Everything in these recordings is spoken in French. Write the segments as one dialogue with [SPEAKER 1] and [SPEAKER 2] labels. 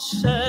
[SPEAKER 1] pays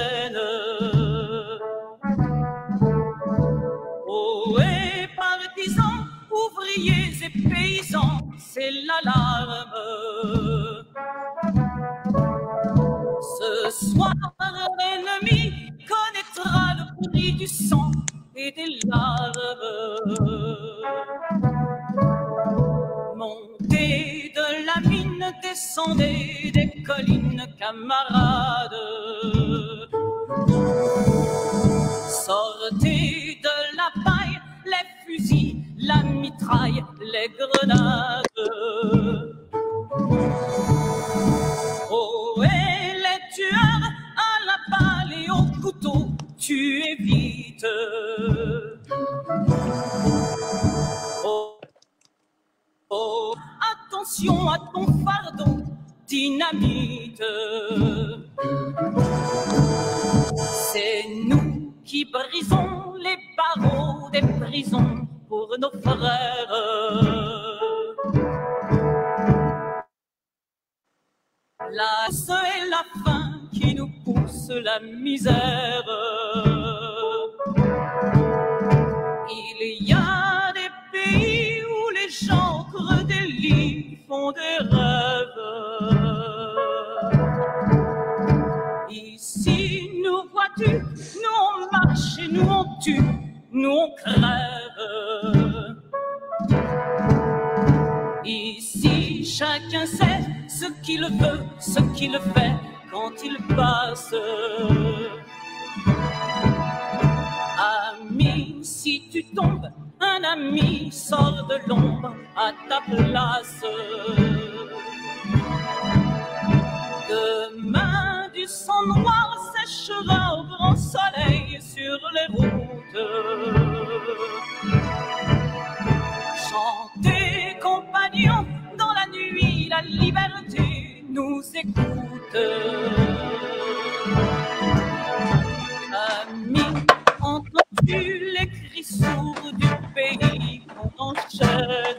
[SPEAKER 1] creux des lits font des rêves. Ici, nous vois-tu, nous on marche et nous on tue, nous on crève. Ici, chacun sait ce qu'il veut, ce qu'il fait quand il passe. Ami, si tu tombes, un ami sort de l'ombre à ta place. Demain, du sang noir séchera au grand soleil sur les routes. Chantez, compagnons, dans la nuit, la liberté nous écoute. Qu'on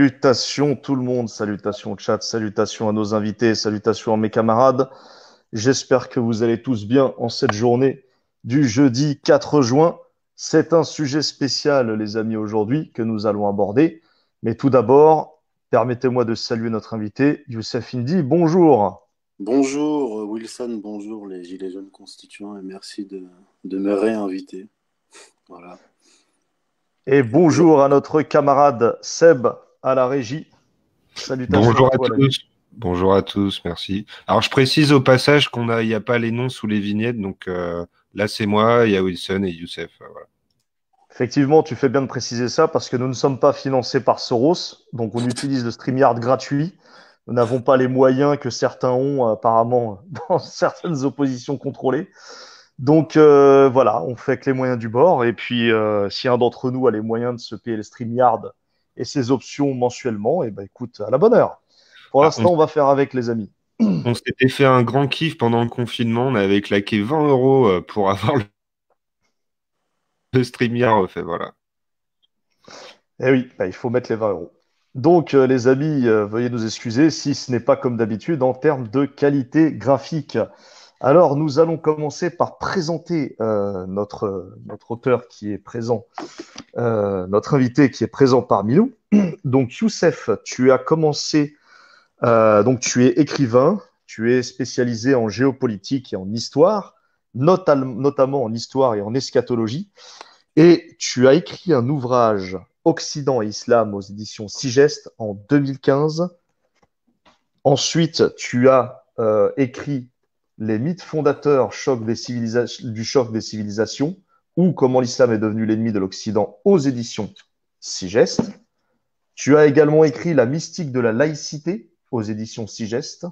[SPEAKER 2] Salutations tout le monde, salutations au chat, salutations à nos invités, salutations à mes camarades. J'espère que vous allez tous bien en cette journée du jeudi 4 juin. C'est un sujet spécial, les amis, aujourd'hui que nous allons aborder. Mais tout d'abord, permettez-moi de saluer notre invité, Youssef Indy. Bonjour.
[SPEAKER 3] Bonjour Wilson, bonjour les Gilets jaunes constituants et merci de, de me réinviter. Voilà.
[SPEAKER 2] Et bonjour à notre camarade Seb à la régie. Salutations
[SPEAKER 4] Bonjour à
[SPEAKER 2] toi,
[SPEAKER 4] tous. Bonjour à tous, merci. Alors je précise au passage qu'on a, il n'y a pas les noms sous les vignettes, donc euh, là c'est moi, il y a Wilson et Youssef. euh, voilà.
[SPEAKER 2] Effectivement, tu fais bien de préciser ça parce que nous ne sommes pas financés par Soros, donc on utilise le StreamYard gratuit. Nous n'avons pas les moyens que certains ont apparemment dans certaines oppositions contrôlées. Donc euh, voilà, on fait avec les moyens du bord. Et puis, euh, si un d'entre nous a les moyens de se payer le StreamYard et ses options mensuellement, et ben écoute, à la bonne heure. Pour
[SPEAKER 4] Ah,
[SPEAKER 2] l'instant, on va faire avec les amis.
[SPEAKER 4] On s'était fait un grand kiff pendant le confinement, on avait claqué 20 euros euh, pour avoir le, le StreamYard refait, voilà.
[SPEAKER 2] Eh oui, bah, il faut mettre les 20 euros. Donc, euh, les amis, euh, veuillez nous excuser si ce n'est pas comme d'habitude en termes de qualité graphique. Alors, nous allons commencer par présenter euh, notre, auteur qui est présent, euh, notre invité qui est présent parmi nous. Donc, Youssef, tu as commencé, euh, donc tu es écrivain, tu es spécialisé en géopolitique et en histoire, notamment en histoire et en eschatologie, et tu as écrit un ouvrage Occident et Islam aux éditions Sigest en 2015. Ensuite, tu as écrit Les mythes fondateurs choc des du choc des civilisations ou comment l'islam est devenu l'ennemi de l'Occident aux éditions Sigest. Tu as également écrit La mystique de la laïcité aux éditions Sigest,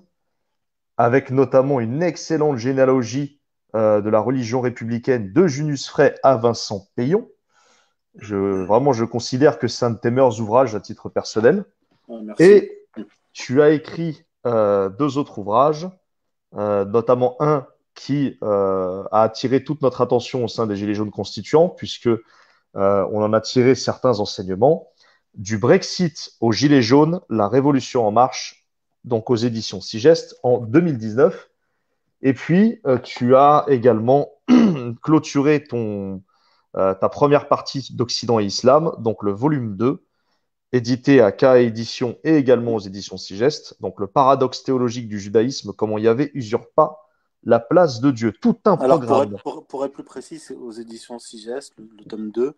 [SPEAKER 2] avec notamment une excellente généalogie euh, de la religion républicaine de Junius Frey à Vincent Payon. Je, vraiment, je considère que c'est un de tes meilleurs ouvrages à titre personnel.
[SPEAKER 3] Merci.
[SPEAKER 2] Et tu as écrit euh, deux autres ouvrages, euh, notamment un qui euh, a attiré toute notre attention au sein des Gilets jaunes constituants, puisque euh, on en a tiré certains enseignements. Du Brexit aux Gilets jaunes, la révolution en marche, donc aux éditions Sigest, en 2019. Et puis, tu as également clôturé ton, ta première partie d'Occident et Islam, donc le volume 2, édité à K Édition et également aux éditions Sigest. Donc le paradoxe théologique du judaïsme, comment Yahvé usurpe pas la place de Dieu. Tout un
[SPEAKER 3] Alors, pour
[SPEAKER 2] programme.
[SPEAKER 3] être, pour- pour être plus précis, c'est aux éditions Sigest, le, le tome 2.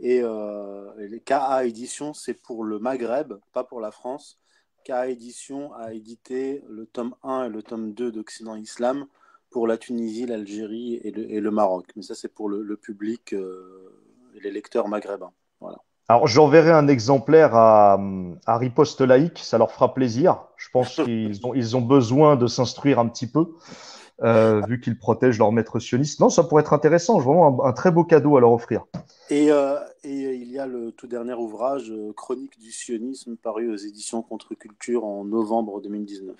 [SPEAKER 3] Et euh, les KA Éditions, c'est pour le Maghreb, pas pour la France. KA Édition a édité le tome 1 et le tome 2 d'Occident Islam pour la Tunisie, l'Algérie et le, et le Maroc. Mais ça, c'est pour le, le public euh, et les lecteurs maghrébins.
[SPEAKER 2] Alors, j'enverrai un exemplaire à, à Riposte Laïque, ça leur fera plaisir. Je pense qu'ils ont, ils ont besoin de s'instruire un petit peu, euh, vu qu'ils protègent leur maître sioniste. Non, ça pourrait être intéressant, vraiment un, un très beau cadeau à leur offrir.
[SPEAKER 3] Et, euh, et il y a le tout dernier ouvrage, euh, Chronique du sionisme, paru aux éditions Contre-Culture en novembre 2019.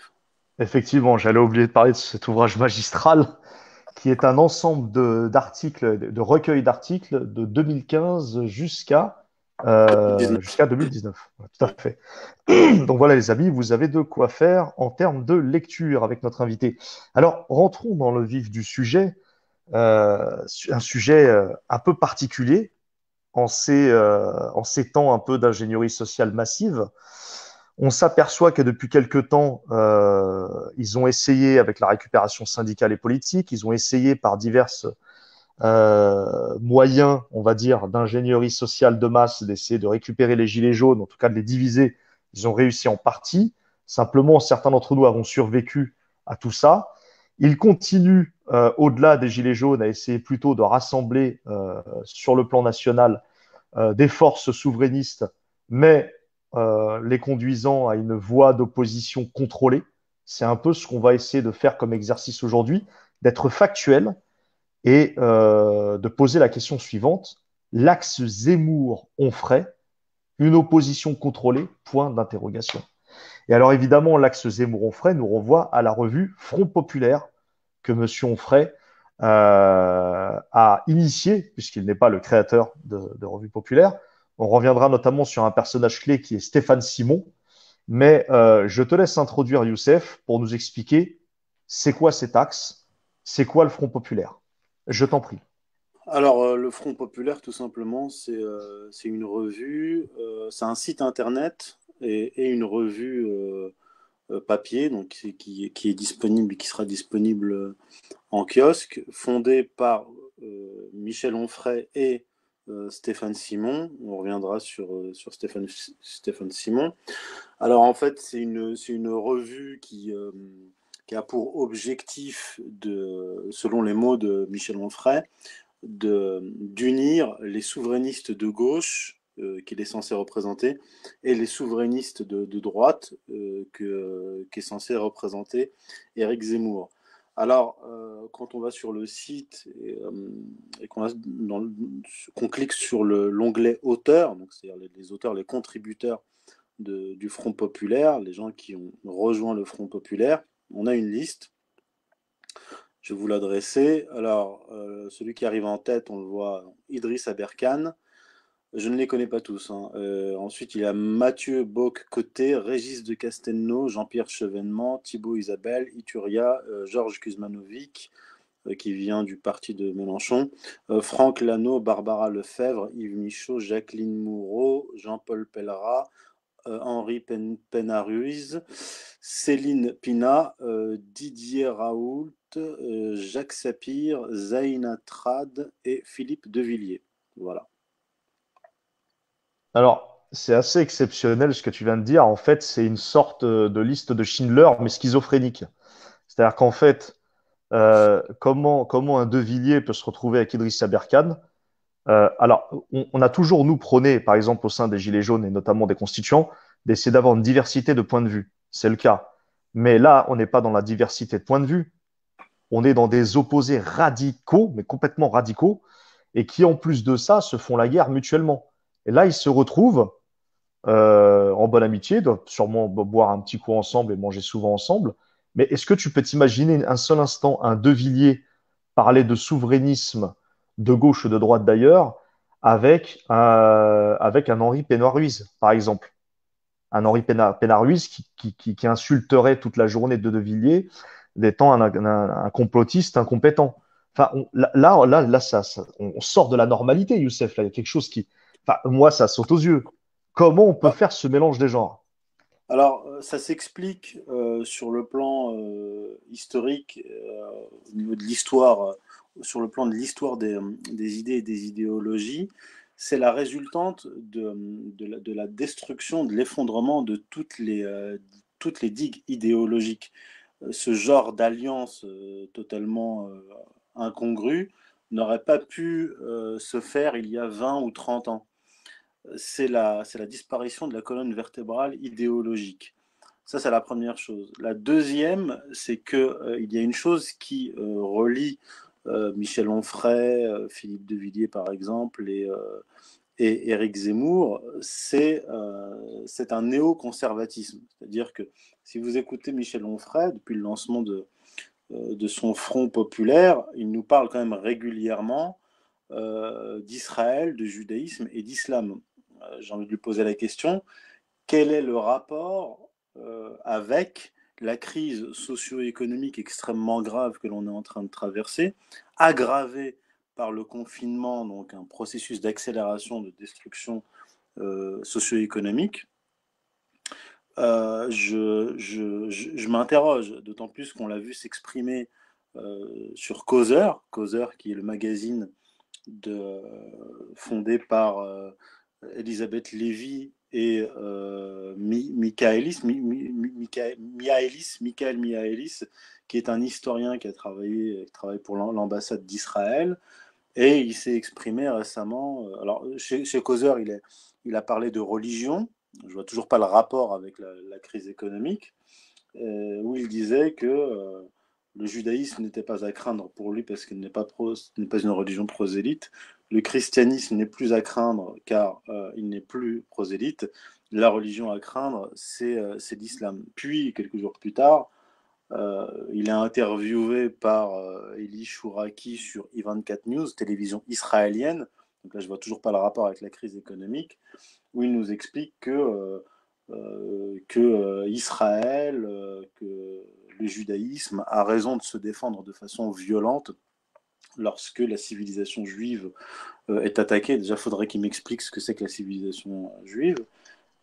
[SPEAKER 2] Effectivement, j'allais oublier de parler de cet ouvrage magistral, qui est un ensemble de- d'articles, de, de recueils d'articles de 2015 jusqu'à euh,
[SPEAKER 3] 2019.
[SPEAKER 2] jusqu'à 2019. Ouais, Tout à fait. Donc voilà, les amis, vous avez de quoi faire en termes de lecture avec notre invité. Alors, rentrons dans le vif du sujet. Euh, un sujet euh, un peu particulier en ces, euh, en ces temps un peu d'ingénierie sociale massive. On s'aperçoit que depuis quelque temps, ils ont essayé avec la récupération syndicale et politique, ils ont essayé par diverses euh, moyens, on va dire, d'ingénierie sociale de masse, d'essayer de récupérer les gilets jaunes, en tout cas de les diviser. Ils ont réussi en partie. Simplement, certains d'entre nous avons survécu à tout ça. Ils continuent, euh, au-delà des gilets jaunes, à essayer plutôt de rassembler euh, sur le plan national des forces souverainistes, mais les conduisant à une voie d'opposition contrôlée. C'est un peu ce qu'on va essayer de faire comme exercice aujourd'hui, d'être factuel et euh, de poser la question suivante. L'axe Zemmour-Onfray, une opposition contrôlée, point d'interrogation. Et alors évidemment, l'axe Zemmour-Onfray nous renvoie à la revue Front Populaire que M. Onfray euh, a initié, puisqu'il n'est pas le créateur de, de Revue Populaire. On reviendra notamment sur un personnage clé qui est Stéphane Simon. Mais euh, je te laisse introduire Youssef pour nous expliquer c'est quoi cet axe, c'est quoi le Front Populaire. Je t'en prie.
[SPEAKER 3] Alors, euh, le Front Populaire, tout simplement, c'est euh, une revue, euh, c'est un site internet et, et une revue papier, donc qui, est- disponible, qui sera disponible en kiosque, fondée par Michel Onfray et Stéphane Simon. On reviendra sur, Stéphane, Simon. Alors, en fait, c'est une, revue qui, qui a pour objectif, de, selon les mots de Michel Onfray, d'unir les souverainistes de gauche euh, qu'il est censé représenter et les souverainistes de, droite euh, que, qu'est censé représenter Éric Zemmour. Alors, euh, quand on va sur le site et, qu'on, clique sur le- l'onglet auteurs, donc c'est-à-dire les, auteurs, les contributeurs du Front Populaire, les gens qui ont rejoint le Front Populaire, on a une liste. Je vais vous l'adresser. Alors, euh, celui qui arrive en tête, on le voit, Idriss Aberkan. Je ne les connais pas tous. hein. Euh, ensuite, il y a Mathieu Bock-Côté, Régis de Castelnau, Jean-Pierre Chevènement, Thibaut Isabelle, Ituria, euh, Georges Kuzmanovic, qui vient du parti de Mélenchon, Franck Lano, Barbara Lefebvre, Yves Michaud, Jacqueline Moureau, Jean-Paul Pellerat, Henri Pen Penaruiz, Céline Pina, euh, Didier Raoult, euh, Jacques Sapir, Zaina Trad et Philippe Devilliers. Voilà.
[SPEAKER 2] Alors, c'est assez exceptionnel ce que tu viens de dire. En fait, c'est une sorte de liste de Schindler, mais schizophrénique. C'est-à-dire qu'en fait, euh, comment, un De Villiers peut se retrouver avec Idriss Aberkan? Euh, alors, on, a toujours, nous, prôné, par exemple, au sein des Gilets jaunes et notamment des constituants, d'essayer d'avoir une diversité de points de vue. C'est le cas. Mais là, on n'est pas dans la diversité de points de vue. On est dans des opposés radicaux, mais complètement radicaux, et qui, en plus de ça, se font la guerre mutuellement. Et là, ils se retrouvent euh, en bonne amitié, doivent sûrement bo- boire un petit coup ensemble et manger souvent ensemble. Mais est-ce que tu peux t'imaginer un seul instant un De Villiers parler de souverainisme de gauche ou de droite d'ailleurs avec un, avec un Henri Pénard-Ruiz, par exemple? Un Henri Pénard- Pénard-Ruiz qui, qui, qui, qui insulterait toute la journée de De Villiers d'étant un, un, un complotiste incompétent. Enfin, on- là, là, là, ça, ça- on sort de la normalité, Youssef. Là, il y a quelque chose qui, enfin, moi, ça saute aux yeux. Comment on peut
[SPEAKER 3] Ah,
[SPEAKER 2] faire ce mélange des genres?
[SPEAKER 3] Alors, euh, ça s'explique euh, sur le plan euh, historique, euh, au niveau de l'histoire, euh, sur le plan de l'histoire des, des idées et des idéologies. C'est la résultante de, de la, de la destruction, de l'effondrement de toutes les, euh, digues idéologiques. Euh, Ce genre d'alliance euh, totalement euh, incongrue n'aurait pas pu euh, se faire il y a 20 ou 30 ans c'est la, disparition de la colonne vertébrale idéologique. Ça, c'est la première chose. La deuxième, c'est qu'il euh, il y a une chose qui euh, relie euh, Michel Onfray, euh, Philippe de Villiers, par exemple, et, euh, et Éric Zemmour, c'est euh, un néoconservatisme. C'est-à-dire que si vous écoutez Michel Onfray, depuis le lancement de, euh, son Front populaire, il nous parle quand même régulièrement euh, d'Israël, de judaïsme et d'islam. Euh, J'ai envie de lui poser la question, quel est le rapport euh, avec la crise socio-économique extrêmement grave que l'on est en train de traverser, aggravée par le confinement, donc un processus d'accélération de destruction euh, socio-économique euh, je, je, je, m'interroge, d'autant plus qu'on l'a vu s'exprimer euh, sur Causeur, Causeur qui est le magazine fondé par Elisabeth Lévy et euh, Mi- Michaelis, Mi- Mi- Mi- Michael Miaelis, Michael Miaelis, qui est un historien qui a travaillé, qui travaille pour l'am- l'ambassade d'Israël. Et il s'est exprimé récemment. euh, Alors, chez, chez il, a parlé de religion. Je vois toujours pas le rapport avec la, crise économique, euh, où il disait que le judaïsme n'était pas à craindre pour lui parce qu'il n'est pas, pas une religion prosélyte. Le christianisme n'est plus à craindre car euh, il n'est plus prosélyte. La religion à craindre, c'est euh, l'islam. Puis, quelques jours plus tard, euh, il est interviewé par Eli Chouraki sur I24 News, télévision israélienne. Donc là, je vois toujours pas le rapport avec la crise économique, où il nous explique que, que Israël, que le judaïsme a raison de se défendre de façon violente lorsque la civilisation juive euh, est attaquée. Déjà, faudrait qu'il m'explique ce que c'est que la civilisation juive.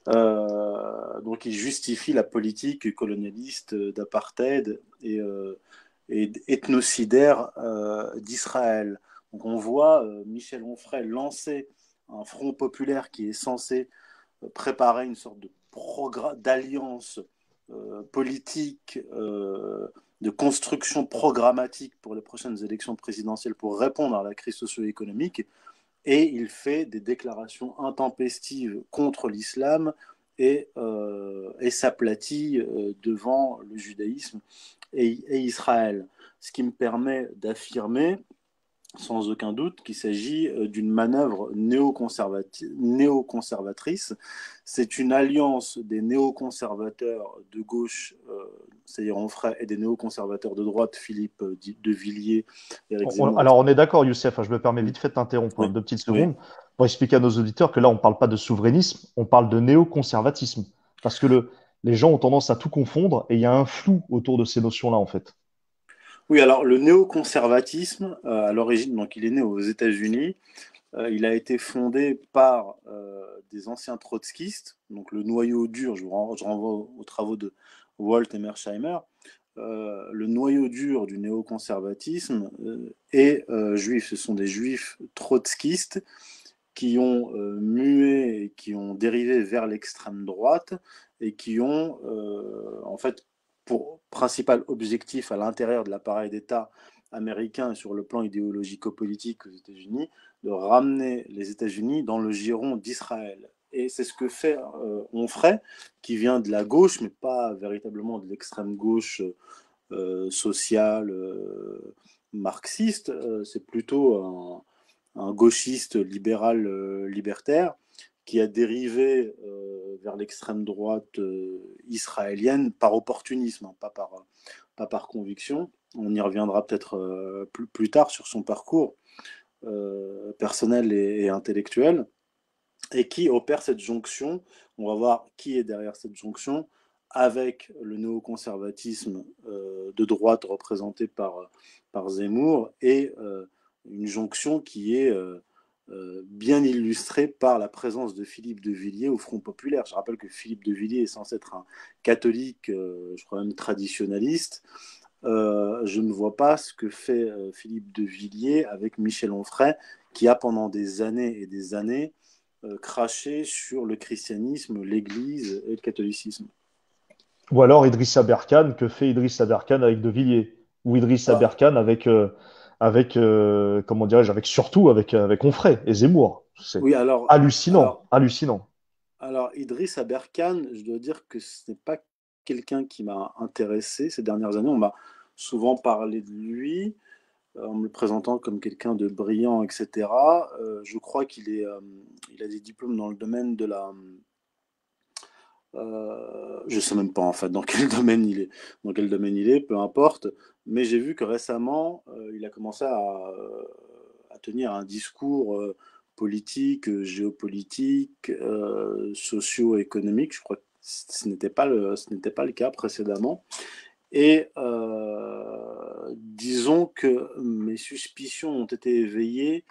[SPEAKER 3] Euh, donc, il justifie la politique colonialiste euh, d'apartheid et, euh, et ethnocidaire d'Israël. Donc, on voit Michel Onfray lancer un front populaire qui est censé préparer une sorte de d'alliance politique, de construction programmatique pour les prochaines élections présidentielles pour répondre à la crise socio-économique et il fait des déclarations intempestives contre l'islam et, euh, s'aplatit euh, devant le judaïsme et, et Israël. Ce qui me permet d'affirmer sans aucun doute qu'il s'agit euh, d'une manœuvre néoconservatrice. C'est une alliance des néoconservateurs de gauche, euh, c'est-à-dire Onfray, et des néoconservateurs de droite, Philippe de Villiers,
[SPEAKER 2] On- alors, on est d'accord, Youssef, hein, je me permets vite fait de t'interrompre
[SPEAKER 3] Oui.
[SPEAKER 2] deux petites
[SPEAKER 3] Oui.
[SPEAKER 2] secondes, pour expliquer à nos auditeurs que là, on ne parle pas de souverainisme, on parle de néoconservatisme. Parce que le, les gens ont tendance à tout confondre et il y a un flou autour de ces notions-là, en fait.
[SPEAKER 3] Oui, alors le néoconservatisme, euh, à l'origine, donc il est né aux États-Unis. Euh, il a été fondé par euh, des anciens trotskistes, donc le noyau dur, je, renvoie aux travaux de Walt et Mersheimer. le noyau dur du néoconservatisme est juif. Ce sont des juifs trotskistes qui ont mué qui ont dérivé vers l'extrême droite et qui ont en fait pour principal objectif à l'intérieur de l'appareil d'État américain sur le plan idéologico-politique aux États-Unis, de ramener les États-Unis dans le giron d'Israël. Et c'est ce que fait euh, Onfray, qui vient de la gauche, mais pas véritablement de l'extrême gauche euh, sociale, euh, marxiste. Euh, c'est plutôt un, un, gauchiste libéral libertaire qui a dérivé euh, vers l'extrême droite euh, israélienne par opportunisme, hein, pas, par, pas par conviction. On y reviendra peut-être euh, plus, plus, tard sur son parcours personnel et, intellectuel, et qui opère cette jonction. On va voir qui est derrière cette jonction avec le néoconservatisme de droite représenté par, par Zemmour et une jonction qui est euh, bien illustré par la présence de Philippe de Villiers au Front populaire. Je rappelle que Philippe de Villiers est censé être un catholique, euh, je crois même traditionnaliste. Euh, je ne vois pas ce que fait Philippe de Villiers avec Michel Onfray, qui a pendant des années et des années craché sur le christianisme, l'Église et le catholicisme.
[SPEAKER 2] Ou alors Idrissa Berkane, que fait Idrissa Berkane avec de Villiers? Ou Idrissa ah. Berkane avec avec euh, comment dirais-je, avec surtout avec avec Onfray et Zemmour. C'est oui, alors hallucinant, alors, hallucinant.
[SPEAKER 3] Alors Idriss Aberkan, je dois dire que ce n'est pas quelqu'un qui m'a intéressé ces dernières années. On m'a souvent parlé de lui euh, en me le présentant comme quelqu'un de brillant, etc. Euh, je crois qu'il est, euh, il a des diplômes dans le domaine de la euh, je sais même pas en fait dans quel domaine il est, dans quel domaine il est, peu importe. Mais j'ai vu que récemment, euh, il a commencé à, à, tenir un discours euh, politique, géopolitique, euh, socio-économique. Je crois que ce n'était pas ce n'était pas le cas précédemment. Et disons que mes suspicions ont été éveillées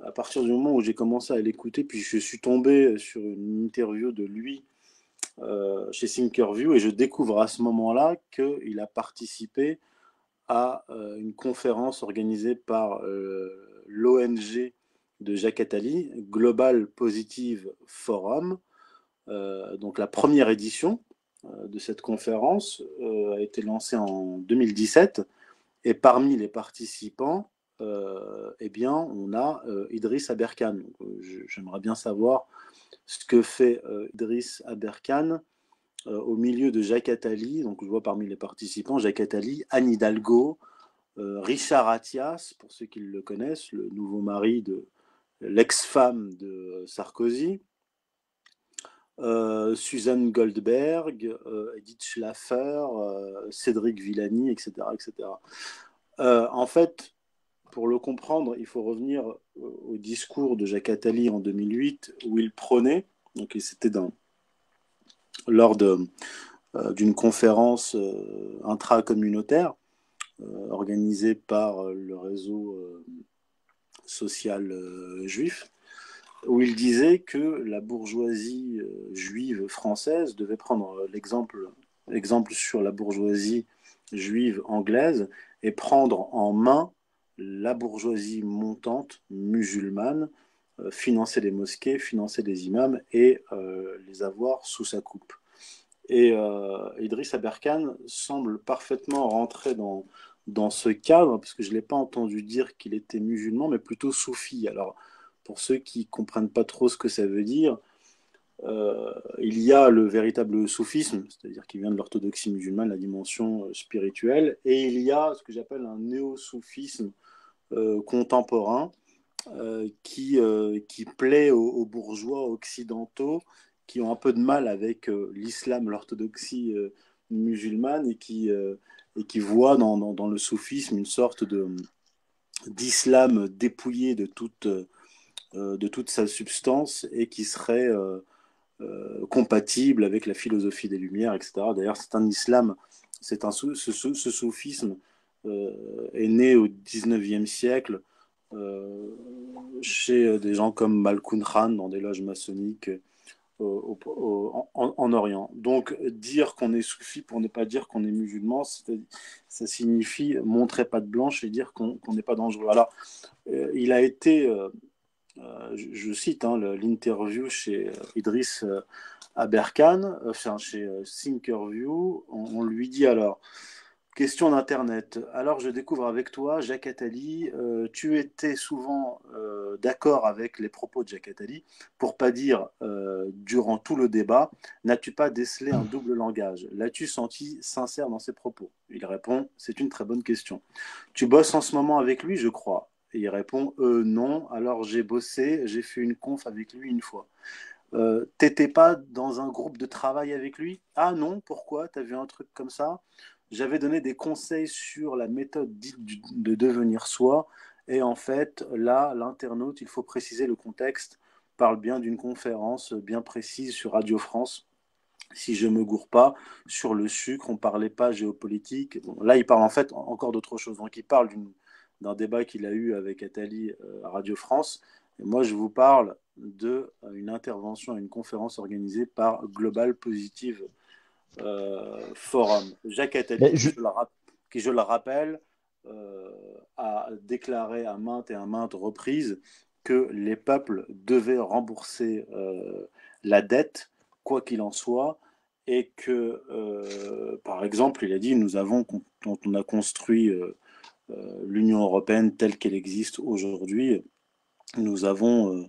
[SPEAKER 3] à partir du moment où j'ai commencé à l'écouter, puis je suis tombé sur une interview de lui euh, chez Thinkerview et je découvre à ce moment-là qu'il a participé à euh, une conférence organisée par euh, l'ONG de Jacques Attali, Global Positive Forum. donc la première édition de cette conférence a été lancée en 2017 et parmi les participants, eh bien, on a Idriss Aberkan. J'aimerais bien savoir ce que fait euh, Idriss Aberkan euh, au milieu de Jacques Attali, donc je vois parmi les participants Jacques Attali, Anne Hidalgo, euh, Richard Attias, pour ceux qui le connaissent, le nouveau mari de l'ex-femme de Sarkozy, Suzanne Goldberg, Edith Schlaffer, Cédric Villani, etc. etc. en fait, pour le comprendre, il faut revenir au discours de Jacques Attali en 2008 où il prônait, donc c'était lors euh, d'une conférence euh, intracommunautaire euh, organisée par le réseau social juif, où il disait que la bourgeoisie juive française devait prendre l'exemple sur la bourgeoisie juive anglaise et prendre en main la bourgeoisie montante musulmane euh, financer les mosquées, financer les imams et euh, les avoir sous sa coupe. Et euh, Idriss Aberkan semble parfaitement rentrer dans, dans ce cadre, parce que je ne l'ai pas entendu dire qu'il était musulman, mais plutôt soufi. Alors, pour ceux qui ne comprennent pas trop ce que ça veut dire, euh, il y a le véritable soufisme, c'est-à-dire qui vient de l'orthodoxie musulmane, la dimension spirituelle, et il y a ce que j'appelle un néo-soufisme contemporain euh, qui, euh, qui plaît aux, bourgeois occidentaux qui ont un peu de mal avec l'islam, l'orthodoxie musulmane et qui, et qui voient dans, dans, le soufisme une sorte de d'islam dépouillé de toute de toute sa substance et qui serait compatible avec la philosophie des Lumières, etc. D'ailleurs, c'est un islam, c'est un ce, soufisme est né au 19e siècle chez des gens comme Malkoun Khan dans des loges maçonniques en, Orient. Donc, dire qu'on est soufi pour ne pas dire qu'on est musulman, ça signifie montrer pas de blanche et dire qu'on n'est pas dangereux. Alors, euh, il a été, euh, euh, je, cite hein, l'interview chez Idriss Aberkan, enfin, chez Thinkerview, on, lui dit alors, Question d'Internet. Alors, je découvre avec toi, Jacques Attali, euh, tu étais souvent euh, d'accord avec les propos de Jacques Attali, pour pas dire euh, durant tout le débat, n'as-tu pas décelé un double langage? L'as-tu senti sincère dans ses propos? Il répond, c'est une très bonne question. Tu bosses en ce moment avec lui, je crois il répond, non, alors j'ai bossé, j'ai fait une conf avec lui une fois. T'étais pas dans un groupe de travail avec lui? Ah non, pourquoi? T'as vu un truc comme ça? J'avais donné des conseils sur la méthode dite de devenir soi. Et en fait, là, l'internaute, il faut préciser le contexte, parle bien d'une conférence bien précise sur Radio France. Si je ne me gourre pas, sur le sucre, on ne parlait pas géopolitique. là, il parle en fait encore d'autre chose. Donc, il parle d'un débat qu'il a eu avec Attali euh, à Radio France. Et moi, je vous parle d'une euh, intervention, une conférence organisée par Global Positive forum. Jacques Attali, qui, je le rappelle, euh, a déclaré à maintes et à maintes reprises que les peuples devaient rembourser euh, la dette, quoi qu'il en soit, et que, par exemple, il a dit, nous avons, quand on a construit l'Union européenne telle qu'elle existe aujourd'hui, nous avons,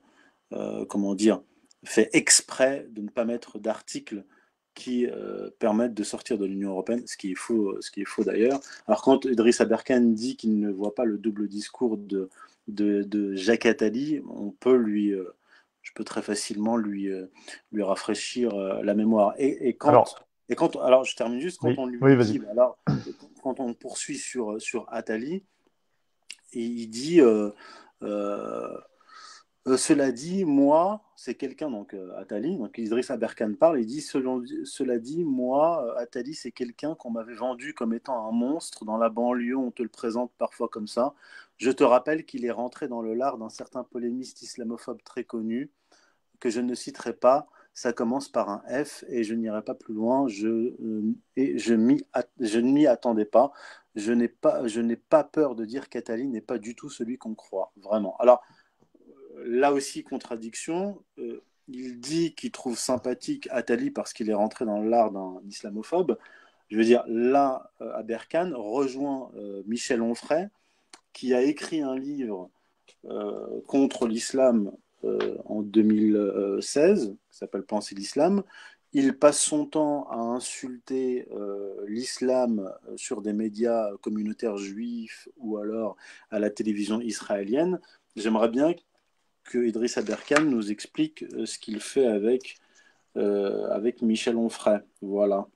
[SPEAKER 3] comment dire, fait exprès de ne pas mettre d'article qui euh, permettent de sortir de l'Union européenne, ce qui est faux, ce qui est faux d'ailleurs. Alors quand Idriss Aberkan dit qu'il ne voit pas le double discours de, de, Jacques Attali, on peut lui, euh, je peux très facilement lui, euh, lui rafraîchir la mémoire. Et, quand, alors, et quand, alors je termine juste quand on lui dit, alors quand on poursuit sur sur Attali, il dit euh, cela dit, moi, c'est quelqu'un, donc euh, Atali, donc Idriss Aberkan parle, il dit Cela dit, moi, euh, Atali, c'est quelqu'un qu'on m'avait vendu comme étant un monstre. Dans la banlieue, on te le présente parfois comme ça. Je te rappelle qu'il est rentré dans le lard d'un certain polémiste islamophobe très connu, que je ne citerai pas. Ça commence par un F et je n'irai pas plus loin. Je, et je, ne m'y attendais pas. Je n'ai pas, pas peur de dire qu'Atali n'est pas du tout celui qu'on croit, vraiment. Alors, là aussi, contradiction. Euh, il dit qu'il trouve sympathique Attali parce qu'il est rentré dans l'art d'un islamophobe. Je veux dire, là, euh, Aberkan rejoint euh, Michel Onfray, qui a écrit un livre contre l'islam en 2016, qui s'appelle Penser l'islam. Il passe son temps à insulter l'islam sur des médias communautaires juifs ou alors à la télévision israélienne. J'aimerais bien que Idriss Aberkan nous explique euh, ce qu'il fait avec, euh, avec Michel Onfray. Voilà.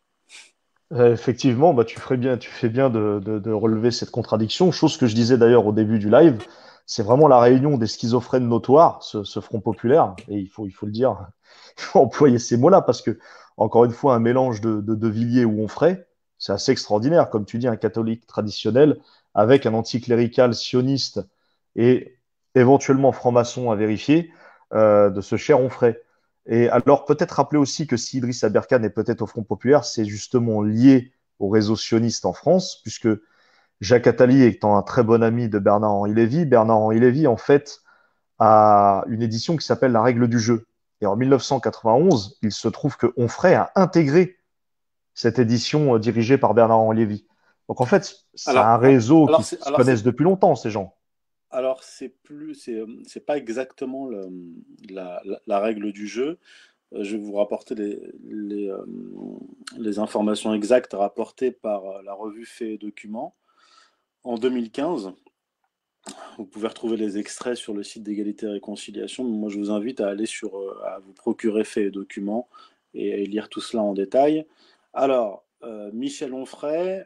[SPEAKER 2] Euh, effectivement, bah, tu, ferais bien, tu fais bien de, de, relever cette contradiction. Chose que je disais d'ailleurs au début du live, c'est vraiment la réunion des schizophrènes notoires, ce, ce, Front populaire. Et il faut, il faut le dire, il faut employer ces mots-là parce que, encore une fois, un mélange de, de, de Villiers ou Onfray, c'est assez extraordinaire. Comme tu dis, un catholique traditionnel avec un anticlérical sioniste et éventuellement franc-maçon à vérifier, euh, de ce cher Onfray. Et alors, peut-être rappeler aussi que si Idriss Aberkan est peut-être au Front Populaire, c'est justement lié au réseau sioniste en France, puisque Jacques Attali étant un très bon ami de Bernard-Henri Lévy, Bernard-Henri Lévy, en fait, a une édition qui s'appelle La règle du jeu. Et en 1991, il se trouve que Onfray a intégré cette édition euh, dirigée par Bernard-Henri Lévy. Donc en fait, c'est un réseau qui se connaissent depuis longtemps, ces gens
[SPEAKER 3] alors c'est plus, c'est, c'est pas exactement la, la, règle du jeu. Euh, je vais vous rapporter les, les, euh, informations exactes rapportées par euh, la revue Fait et Documents. En 2015, vous pouvez retrouver les extraits sur le site d'égalité et réconciliation. Moi, je vous invite à aller sur, à vous procurer Fait et Documents et, lire tout cela en détail. Alors, Michel Onfray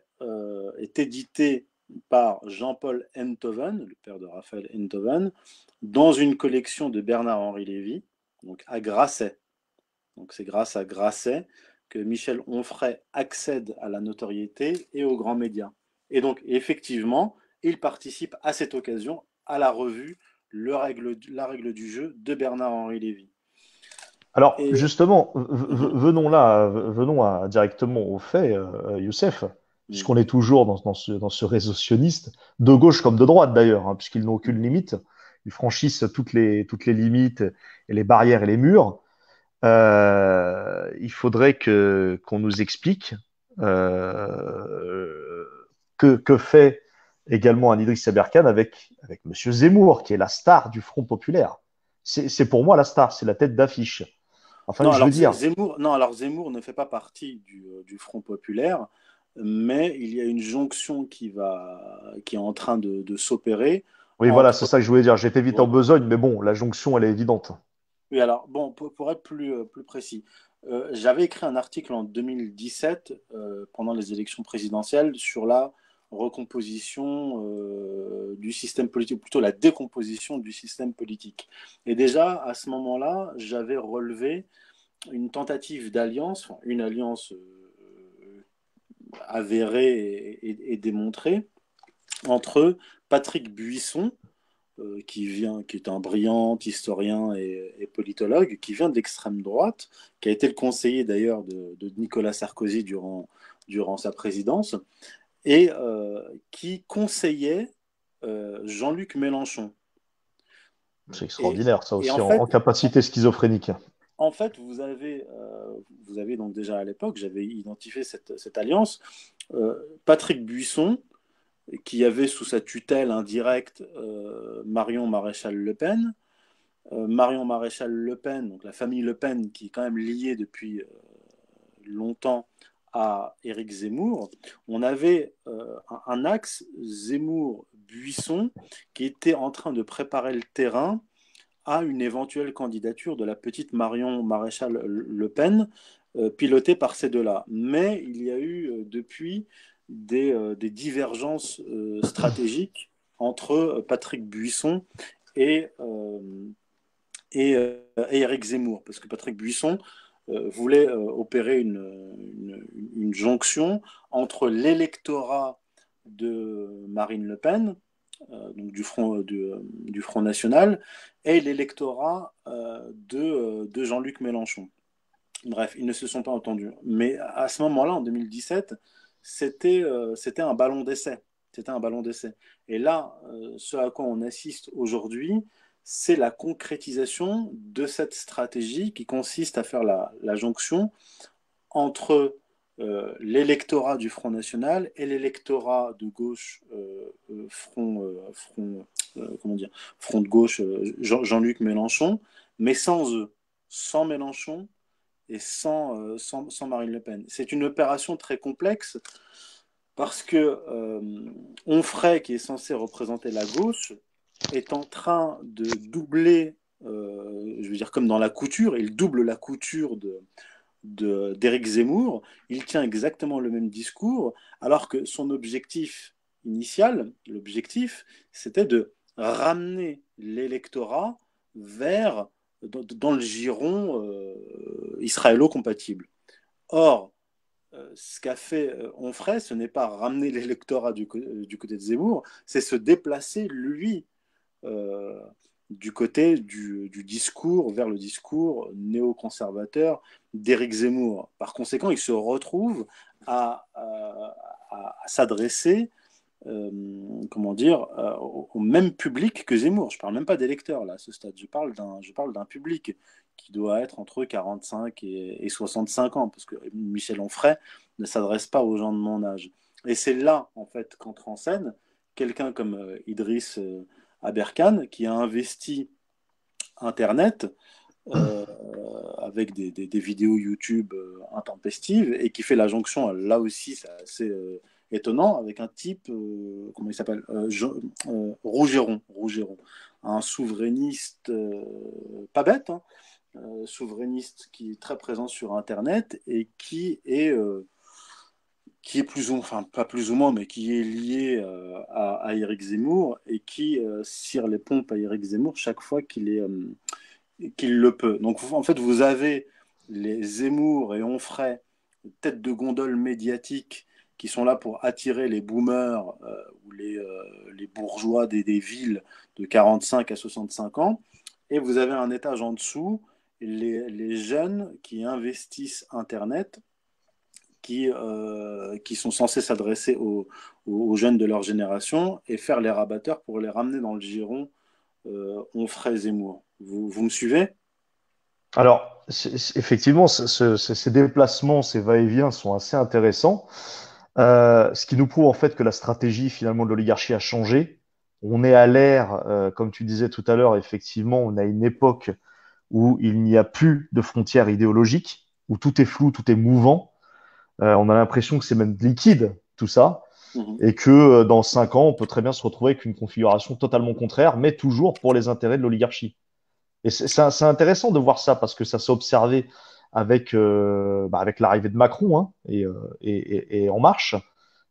[SPEAKER 3] est édité par Jean-Paul Enthoven, le père de Raphaël Enthoven, dans une collection de Bernard-Henri Lévy, donc à Grasset. Donc c'est grâce à Grasset que Michel Onfray accède à la notoriété et aux grands médias. Et donc effectivement, il participe à cette occasion à la revue le règle, La règle du jeu de Bernard-Henri Lévy.
[SPEAKER 2] Alors justement, venons là, venons directement au fait, euh, Youssef puisqu'on est toujours dans, ce, réseau sioniste, de gauche comme de droite d'ailleurs, hein, puisqu'ils n'ont aucune limite. Ils franchissent toutes les, toutes les limites et les barrières et les murs. Euh, il faudrait que qu'on nous explique euh, que, que fait également un Idriss Aberkan avec, avec M. Zemmour, qui est la star du Front populaire. C'est pour moi la star, c'est la tête d'affiche.
[SPEAKER 3] Enfin, non, je veux dire. Zemmour, non, alors Zemmour ne fait pas partie du, euh, du Front populaire mais il y a une jonction qui, va, qui est en train de, s'opérer.
[SPEAKER 2] Oui, voilà, c'est ça que je voulais dire. J'étais vite en besogne, mais bon, la jonction, elle est évidente.
[SPEAKER 3] Oui, alors, bon, pour, être plus, euh, plus précis, euh, j'avais écrit un article en 2017, euh, pendant les élections présidentielles, sur la recomposition du système politique, ou plutôt la décomposition du système politique. Et déjà, à ce moment-là, j'avais relevé une tentative d'alliance, une alliance avéré et, démontré entre Patrick Buisson, euh, qui, vient, qui est un brillant historien et, politologue, qui vient d'extrême droite, qui a été le conseiller d'ailleurs de, Nicolas Sarkozy durant, durant sa présidence, et euh, qui conseillait euh, Jean-Luc Mélenchon.
[SPEAKER 2] C'est extraordinaire, ça aussi, en, capacité schizophrénique
[SPEAKER 3] en fait, vous avez, euh, vous avez donc déjà à l'époque, j'avais identifié cette, alliance, euh, Patrick Buisson, qui avait sous sa tutelle indirecte euh, Marion Maréchal Le Pen. Marion Maréchal Le Pen, donc la famille Le Pen, qui est quand même liée depuis longtemps à Éric Zemmour, on avait un axe Zemmour-Buisson qui était en train de préparer le terrain à une éventuelle candidature de la petite Marion Maréchal Le Pen, euh, pilotée par ces deux-là. Mais il y a eu euh, depuis des, euh, divergences stratégiques entre Patrick Buisson et, et, Eric Zemmour, parce que Patrick Buisson voulait opérer une, jonction entre l'électorat de Marine Le Pen, donc du, Front, euh, euh, du, Front National, et l'électorat de, Jean-Luc Mélenchon. Bref, ils ne se sont pas entendus. Mais à ce moment-là, en 2017, c'était un ballon d'essai. C'était un ballon d'essai. Et là, ce à quoi on assiste aujourd'hui, c'est la concrétisation de cette stratégie qui consiste à faire la jonction entre euh, l'électorat du Front National et l'électorat de gauche, euh, euh, Front, front, comment dire, front de gauche, Jean-Luc Mélenchon, mais sans eux, sans Mélenchon et sans, sans, Marine Le Pen. C'est une opération très complexe parce que Onfray, qui est censé représenter la gauche, est en train de doubler, je veux dire comme dans la couture, il double la couture de, d'Éric Zemmour, il tient exactement le même discours, alors que son objectif initial, l'objectif, c'était de ramener l'électorat vers dans, le giron euh, israélo-compatible. Or, euh, ce qu'a fait euh, Onfray, ce n'est pas ramener l'électorat du, du, côté de Zemmour, c'est se déplacer, lui, du côté du, discours, vers le discours néoconservateur d'Éric Zemmour. Par conséquent, il se retrouve à, s'adresser euh, comment dire, euh, au, même public que Zemmour. Je ne parle même pas d'électeurs là, à ce stade. Je parle d'un public qui doit être entre 45 et, 65 ans, parce que Michel Onfray ne s'adresse pas aux gens de mon âge. Et c'est là, en fait, qu'entre en scène quelqu'un comme euh, Idriss Aberkan, qui a investi Internet euh, avec des, vidéos YouTube euh, intempestives et qui fait la jonction, là aussi c'est assez euh, étonnant, avec un type, comment il s'appelle Rougeron, Rougeron, un souverainiste pas bête, hein, souverainiste qui est très présent sur Internet et qui est qui est plus ou enfin pas plus ou moins, mais qui est lié euh, à, à, Eric Zemmour et qui euh, cire les pompes à Eric Zemmour chaque fois qu'il est euh, qu'il le peut. Donc en fait, vous avez les Zemmour et Onfray, tête de gondole médiatique, qui sont là pour attirer les boomers ou les, les bourgeois des, des, villes de 45 à 65 ans. Et vous avez un étage en dessous, les, les jeunes qui investissent Internet qui, euh, qui sont censés s'adresser aux, aux, jeunes de leur génération et faire les rabatteurs pour les ramener dans le giron euh, Onfray Zemmour. Vous, vous me suivez?
[SPEAKER 2] Alors, effectivement, ces déplacements, ces va-et-vient sont assez intéressants. Euh, ce qui nous prouve en fait que la stratégie finalement de l'oligarchie a changé. On est à l'ère, euh, comme tu disais tout à l'heure, effectivement, on a une époque où il n'y a plus de frontières idéologiques, où tout est flou, tout est mouvant. Euh, on a l'impression que c'est même liquide, tout ça, mmh. et que euh, dans cinq ans, on peut très bien se retrouver avec une configuration totalement contraire, mais toujours pour les intérêts de l'oligarchie. Et c'est intéressant de voir ça, parce que ça s'est observé avec, euh, bah, avec l'arrivée de Macron hein, et, et, et, En Marche,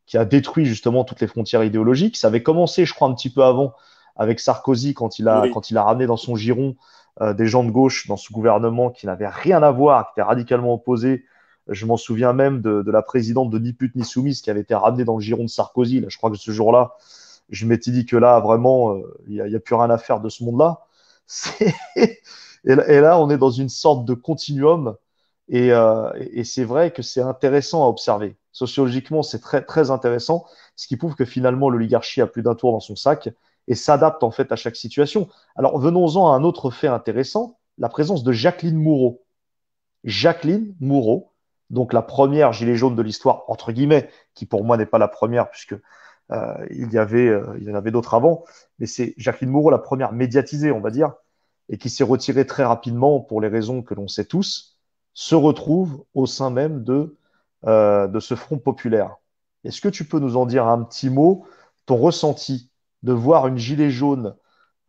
[SPEAKER 2] qui a détruit justement toutes les frontières idéologiques. Ça avait commencé, je crois, un petit peu avant avec Sarkozy, quand il a, oui. quand il a ramené dans son giron euh, des gens de gauche dans ce gouvernement qui n'avaient rien à voir, qui étaient radicalement opposés je m'en souviens même de, de, la présidente de Ni pute ni soumise qui avait été ramenée dans le giron de Sarkozy. Là, je crois que ce jour-là, je m'étais dit que là, vraiment, il euh, n'y a, plus rien à faire de ce monde-là. et, et, là, on est dans une sorte de continuum. Et, euh, et c'est vrai que c'est intéressant à observer. Sociologiquement, c'est très, très intéressant, ce qui prouve que finalement, l'oligarchie a plus d'un tour dans son sac et s'adapte en fait à chaque situation. Alors, venons-en à un autre fait intéressant, la présence de Jacqueline Moureau. Jacqueline Moureau, donc la première gilet jaune de l'histoire, entre guillemets, qui pour moi n'est pas la première, puisque euh, il, y avait, euh, il y en avait d'autres avant, mais c'est Jacqueline Moreau, la première médiatisée, on va dire, et qui s'est retirée très rapidement pour les raisons que l'on sait tous, se retrouve au sein même de, euh, de ce front populaire. Est-ce que tu peux nous en dire un petit mot, ton ressenti de voir une gilet jaune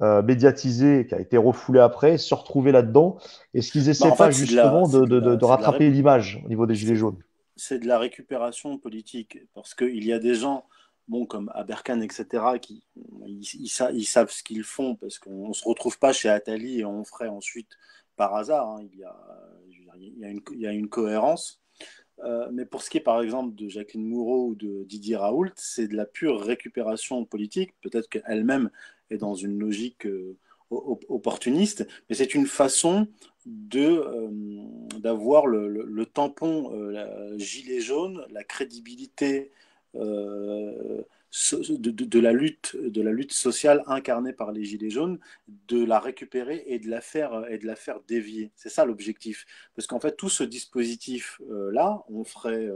[SPEAKER 2] euh, médiatisé, qui a été refoulé après, se retrouver là-dedans Est-ce qu'ils essaient bah, en fait, pas justement de, de, de, de, rattraper l'image au niveau des Gilets jaunes
[SPEAKER 3] C'est de la récupération politique, parce qu'il y a des gens, bon, comme Aberkan, etc., qui ils, ils, ils savent ce qu'ils font, parce qu'on ne se retrouve pas chez Attali et on ferait ensuite par hasard. Hein, il, y a, il, y a une, il y a une cohérence. Euh, mais pour ce qui est par exemple de Jacqueline Moureau ou de Didier Raoult, c'est de la pure récupération politique. Peut-être qu'elle-même est dans une logique euh, opportuniste, mais c'est une façon de euh, d'avoir le, le, le, tampon euh, gilet jaune, la crédibilité euh, de, de, la lutte, de la lutte sociale incarnée par les gilets jaunes, de la récupérer et de la faire et de la faire dévier. C'est ça l'objectif, parce qu'en fait tout ce dispositif là, on ferait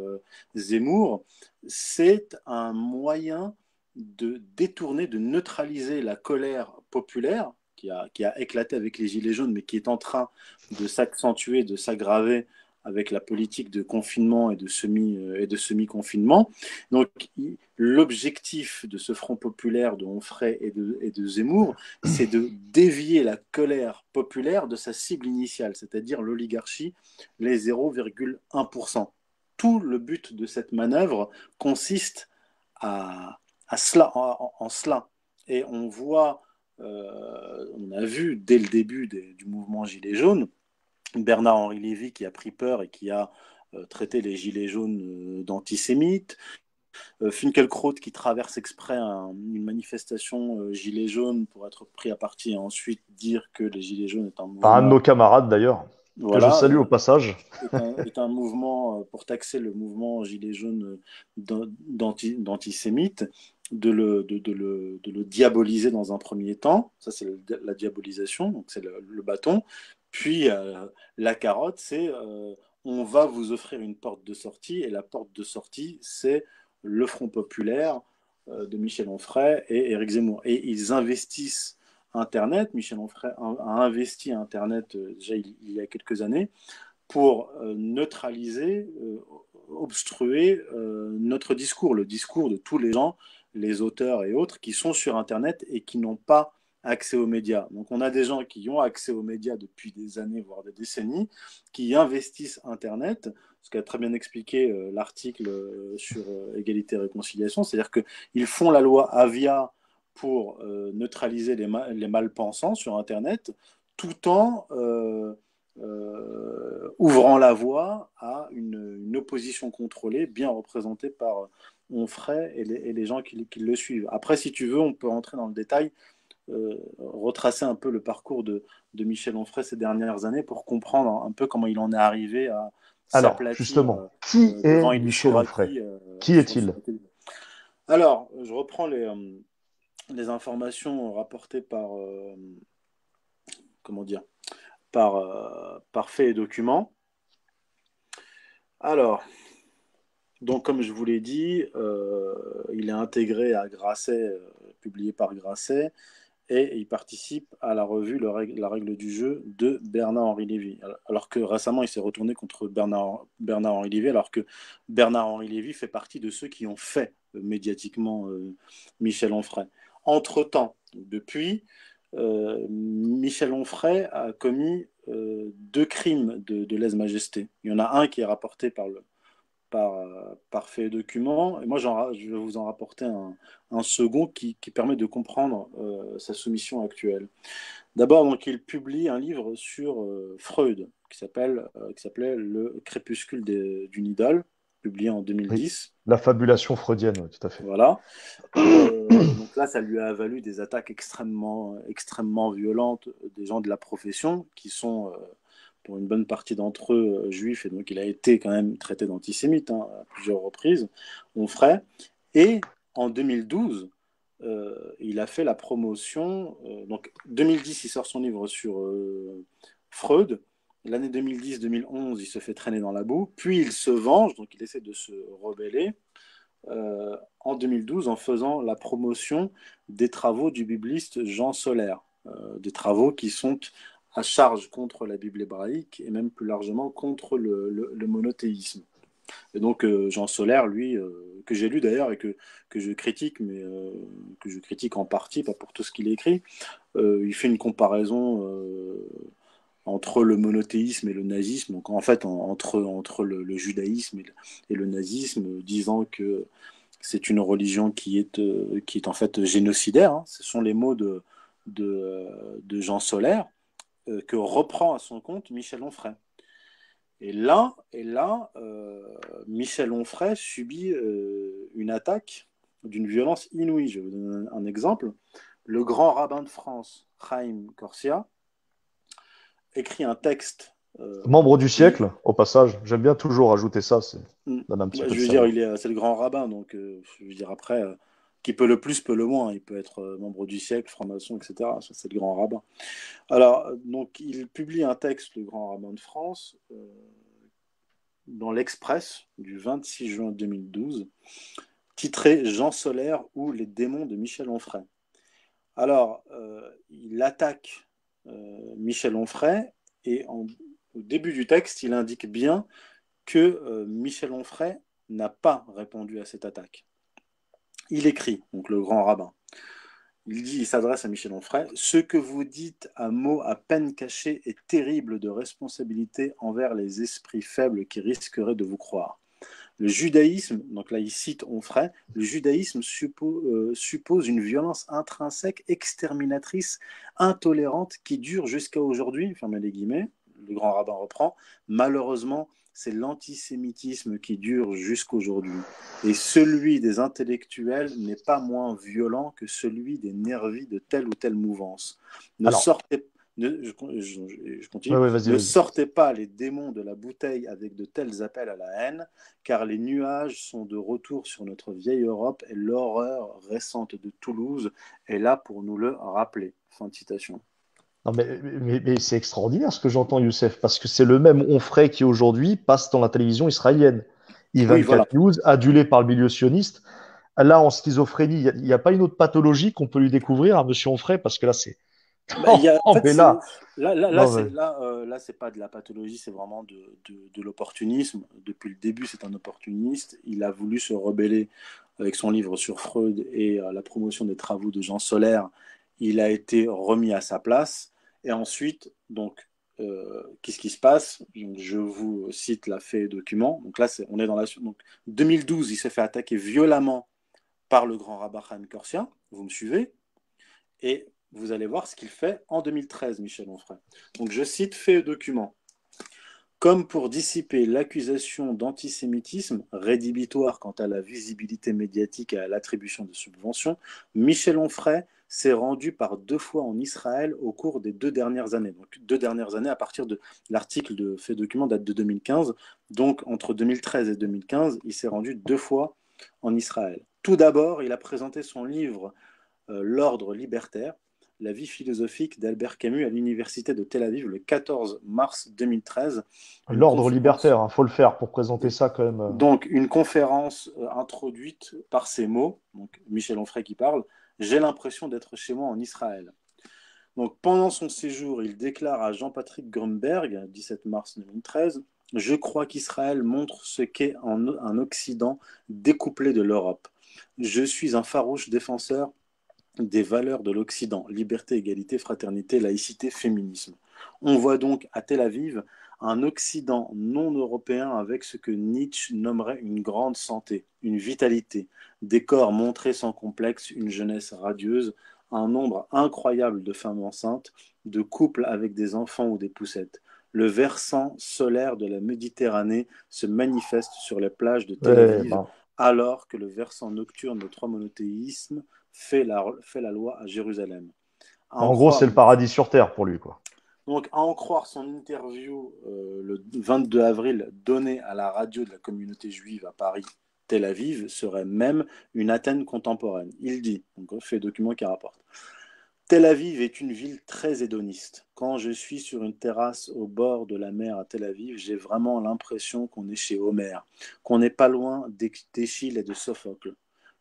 [SPEAKER 3] Zemmour, c'est un moyen de détourner, de neutraliser la colère populaire qui a, qui a éclaté avec les Gilets jaunes, mais qui est en train de s'accentuer, de s'aggraver avec la politique de confinement et de euh, semi-confinement. Donc l'objectif de ce front populaire de Onfray et de, et de Zemmour, c'est de dévier la colère populaire de sa cible initiale, c'est-à-dire l'oligarchie, les 0,1%. Tout le but de cette manœuvre consiste à, à cela, en, en, cela. Et on voit, euh, on a vu dès le début des, du mouvement Gilets jaunes, Bernard-Henri Lévy qui a pris peur et qui a euh, traité les Gilets jaunes euh, d'antisémites, Finkelkraut qui traverse exprès un, une manifestation euh, Gilets jaunes pour être pris à partie et ensuite dire que les Gilets jaunes est un mouvement...
[SPEAKER 2] Par un de nos camarades d'ailleurs. Voilà, que je salue au passage.
[SPEAKER 3] Est un, est un, mouvement pour taxer le mouvement Gilets jaunes d'antisémites de le, de, de, le, de le diaboliser dans un premier temps. Ça, c'est la diabolisation, donc c'est le, le, bâton. Puis euh, la carotte, c'est euh, on va vous offrir une porte de sortie, et la porte de sortie, c'est le Front populaire euh, de Michel Onfray et Éric Zemmour. Et ils investissent Internet. Michel Onfray a, investi Internet euh, déjà il, y a quelques années pour euh, neutraliser, euh, obstruer notre discours, le discours de tous les gens les auteurs et autres qui sont sur Internet et qui n'ont pas accès aux médias. Donc on a des gens qui ont accès aux médias depuis des années, voire des décennies, qui investissent Internet, ce qu'a très bien expliqué l'article sur égalité et réconciliation, c'est-à-dire qu'ils font la loi Avia pour neutraliser les, les malpensants sur Internet, tout en ouvrant la voie à une, opposition contrôlée, bien représentée par Onfray et les, et les gens qui, qui, le suivent. Après, si tu veux, on peut entrer dans le détail euh, retracer un peu le parcours de, de, Michel Onfray ces dernières années pour comprendre un peu comment il en est arrivé à
[SPEAKER 2] alors justement euh, qui euh, est Michel Onfray? Qui est-il?
[SPEAKER 3] alors je reprends les, les informations rapportées par comment dire par, par fait et documents alors donc, comme je vous l'ai dit, il est intégré à Grasset, publié par Grasset, et il participe à la revue La règle du jeu de Bernard-Henri Lévy. Alors que récemment, il s'est retourné contre Bernard-Henri Lévy, alors que Bernard-Henri Lévy fait partie de ceux qui ont fait euh, médiatiquement euh, Michel Onfray. Entre-temps, depuis, euh, Michel Onfray a commis deux crimes de, lèse-majesté. Il y en a un qui est rapporté par le, par, par fait document. Et moi, je vais vous en rapporter un, un second qui, qui, permet de comprendre euh, sa soumission actuelle. D'abord, donc, il publie un livre sur euh, Freud qui s'appelle euh, qui s'appelait Le crépuscule d'une idole, publié en 2010.
[SPEAKER 2] la fabulation freudienne, tout à fait.
[SPEAKER 3] Voilà. donc là, ça lui a valu des attaques extrêmement, extrêmement violentes des gens de la profession qui sont pour une bonne partie d'entre eux euh, juifs, et donc il a été quand même traité d'antisémite hein, à plusieurs reprises, on ferait. Et en 2012, euh, il a fait la promotion. Euh, donc 2010, il sort son livre sur Freud. L'année 2010-2011, il se fait traîner dans la boue. Puis il se venge, donc il essaie de se rebeller. en 2012, en faisant la promotion des travaux du bibliste Jean Solaire, des travaux qui sont à charge contre la Bible hébraïque et même plus largement contre le, monothéisme. Et donc euh, Jean Solaire, lui, euh, que j'ai lu d'ailleurs et que, que je critique, mais euh, que je critique en partie, pas pour tout ce qu'il écrit, il fait une comparaison entre le monothéisme et le nazisme, donc en fait entre, entre le, judaïsme et le, nazisme, disant que c'est une religion qui est, qui est en fait génocidaire. Hein. Ce sont les mots de, de, Jean Solaire. Euh, que reprend à son compte Michel Onfray. Et là, et là euh, Michel Onfray subit euh, une attaque d'une violence inouïe. Je vais vous donner un, exemple. Le grand rabbin de France, Chaim Corsia, écrit un texte.
[SPEAKER 2] Membre du siècle, au passage. J'aime bien toujours ajouter ça. C'est
[SPEAKER 3] mm. je veux dire, c'est le grand rabbin, donc je veux dire après qui peut le plus, peut le moins. Il peut être euh, membre du siècle, franc-maçon, etc. C'est le grand rabbin. Alors, donc, il publie un texte, le grand rabbin de France, euh, dans l'Express du 26 juin 2012, titré Jean Solaire ou les démons de Michel Onfray. Alors, euh, il attaque Michel Onfray et au début du texte, il indique bien que Michel Onfray n'a pas répondu à cette attaque il écrit, donc le grand rabbin. Il dit, il s'adresse à Michel Onfray, ce que vous dites à mots à peine cachés est terrible de responsabilité envers les esprits faibles qui risqueraient de vous croire. Le judaïsme, donc là il cite Onfray, le judaïsme euh, suppose une violence intrinsèque, exterminatrice, intolérante, qui dure jusqu'à aujourd'hui, fermez les guillemets, le grand rabbin reprend, malheureusement c'est l'antisémitisme qui dure jusqu'aujourd'hui. Et celui des intellectuels n'est pas moins violent que celui des nervis de telle ou telle mouvance. Ne sortez ne, je, continue. ne sortez pas les démons de la bouteille avec de tels appels à la haine, car les nuages sont de retour sur notre vieille Europe et l'horreur récente de Toulouse est là pour nous le rappeler. Fin de citation.
[SPEAKER 2] Non, mais, mais, c'est extraordinaire ce que j'entends, Youssef, parce que c'est le même Onfray qui aujourd'hui passe dans la télévision israélienne. Il va oui, News, adulé par le milieu sioniste. Là, en schizophrénie, il n'y a, pas une autre pathologie qu'on peut lui découvrir à Monsieur Onfray, parce que là, c'est.
[SPEAKER 3] Bah, en fait, là, là, là, là, c'est, là, euh, là, c'est pas de la pathologie, c'est vraiment de, de, de l'opportunisme. Depuis le début, c'est un opportuniste. Il a voulu se rebeller avec son livre sur Freud et euh, la promotion des travaux de Jean Solaire il a été remis à sa place. Et ensuite, donc, euh, qu'est-ce qui se passe? Je vous cite la fait document. Donc là, on est dans la donc 2012, il s'est fait attaquer violemment par le grand rabbin Khan Korsia. Vous me suivez? Et vous allez voir ce qu'il fait en 2013, Michel Onfray. Donc je cite fait document. Comme pour dissiper l'accusation d'antisémitisme, rédhibitoire quant à la visibilité médiatique et à l'attribution de subventions, Michel Onfray s'est rendu par deux fois en Israël au cours des deux dernières années. Donc deux dernières années à partir de l'article de fait document date de 2015. Donc entre 2013 et 2015, il s'est rendu deux fois en Israël. Tout d'abord, il a présenté son livre euh, L'ordre libertaire, la vie philosophique d'Albert Camus à l'université de Tel Aviv le 14 mars 2013.
[SPEAKER 2] L'ordre libertaire, il hein, faut le faire pour présenter ça quand même. Euh.
[SPEAKER 3] Donc, une conférence euh, introduite par ces mots, donc Michel Onfray qui parle, J'ai l'impression d'être chez moi en Israël. Donc, pendant son séjour, il déclare à Jean-Patrick Grunberg, 17 mars 2013, Je crois qu'Israël montre ce qu'est un Occident découplé de l'Europe. Je suis un farouche défenseur des valeurs de l'Occident, liberté, égalité, fraternité, laïcité, féminisme. On voit donc à Tel Aviv un Occident non européen avec ce que Nietzsche nommerait une grande santé, une vitalité, des corps montrés sans complexe, une jeunesse radieuse, un nombre incroyable de femmes enceintes, de couples avec des enfants ou des poussettes. Le versant solaire de la Méditerranée se manifeste sur les plages de Tel Aviv, alors que le versant nocturne de trois monothéismes fait la, fait la loi à Jérusalem.
[SPEAKER 2] en, gros, c'est le paradis sur terre pour lui. Quoi.
[SPEAKER 3] Donc, à en croire son interview euh, le 22 avril donné à la radio de la communauté juive à Paris, Tel Aviv serait même une Athènes contemporaine. Il dit, donc fait document qui rapporte. Tel Aviv est une ville très hédoniste. Quand je suis sur une terrasse au bord de la mer à Tel Aviv, j'ai vraiment l'impression qu'on est chez Homère, qu'on n'est pas loin d'Échille et de Sophocle.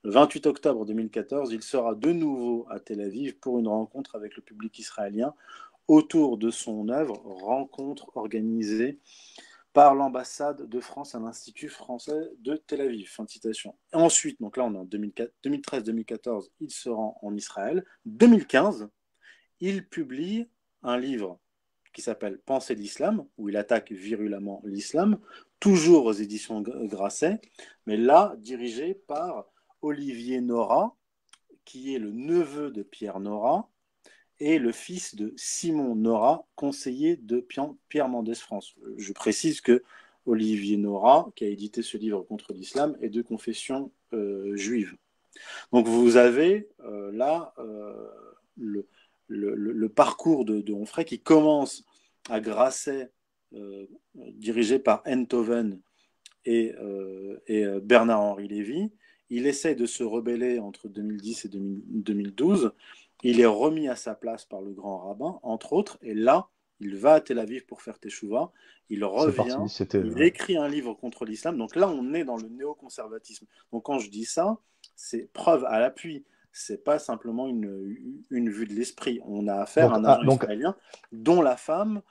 [SPEAKER 3] Le 28 octobre 2014, il sera de nouveau à Tel Aviv pour une rencontre avec le public israélien autour de son œuvre, rencontre organisée par l'ambassade de France à l'Institut français de Tel Aviv. Ensuite, donc là on est en 2013-2014, il se rend en Israël. 2015, il publie un livre qui s'appelle Penser l'islam, où il attaque virulemment l'islam, toujours aux éditions Grasset, mais là dirigé par Olivier Nora, qui est le neveu de Pierre Nora et le fils de Simon Nora, conseiller de Pierre Mendès France. Je précise que Olivier Nora, qui a édité ce livre contre l'islam, est de confession euh, juive. Donc vous avez euh, là euh, le, parcours de, de, Onfray qui commence à Grasset, dirigé par Enthoven et, et Bernard-Henri Lévy, il essaie de se rebeller entre 2010 et 2012. Il est remis à sa place par le grand rabbin, entre autres, et là, il va à Tel Aviv pour faire Teshuvah. Il revient, il écrit un livre contre l'islam. Donc là, on est dans le néoconservatisme. Donc quand je dis ça, c'est preuve à l'appui. C'est pas simplement une, une, vue de l'esprit. On a affaire à un agent ah, israélien dont la femme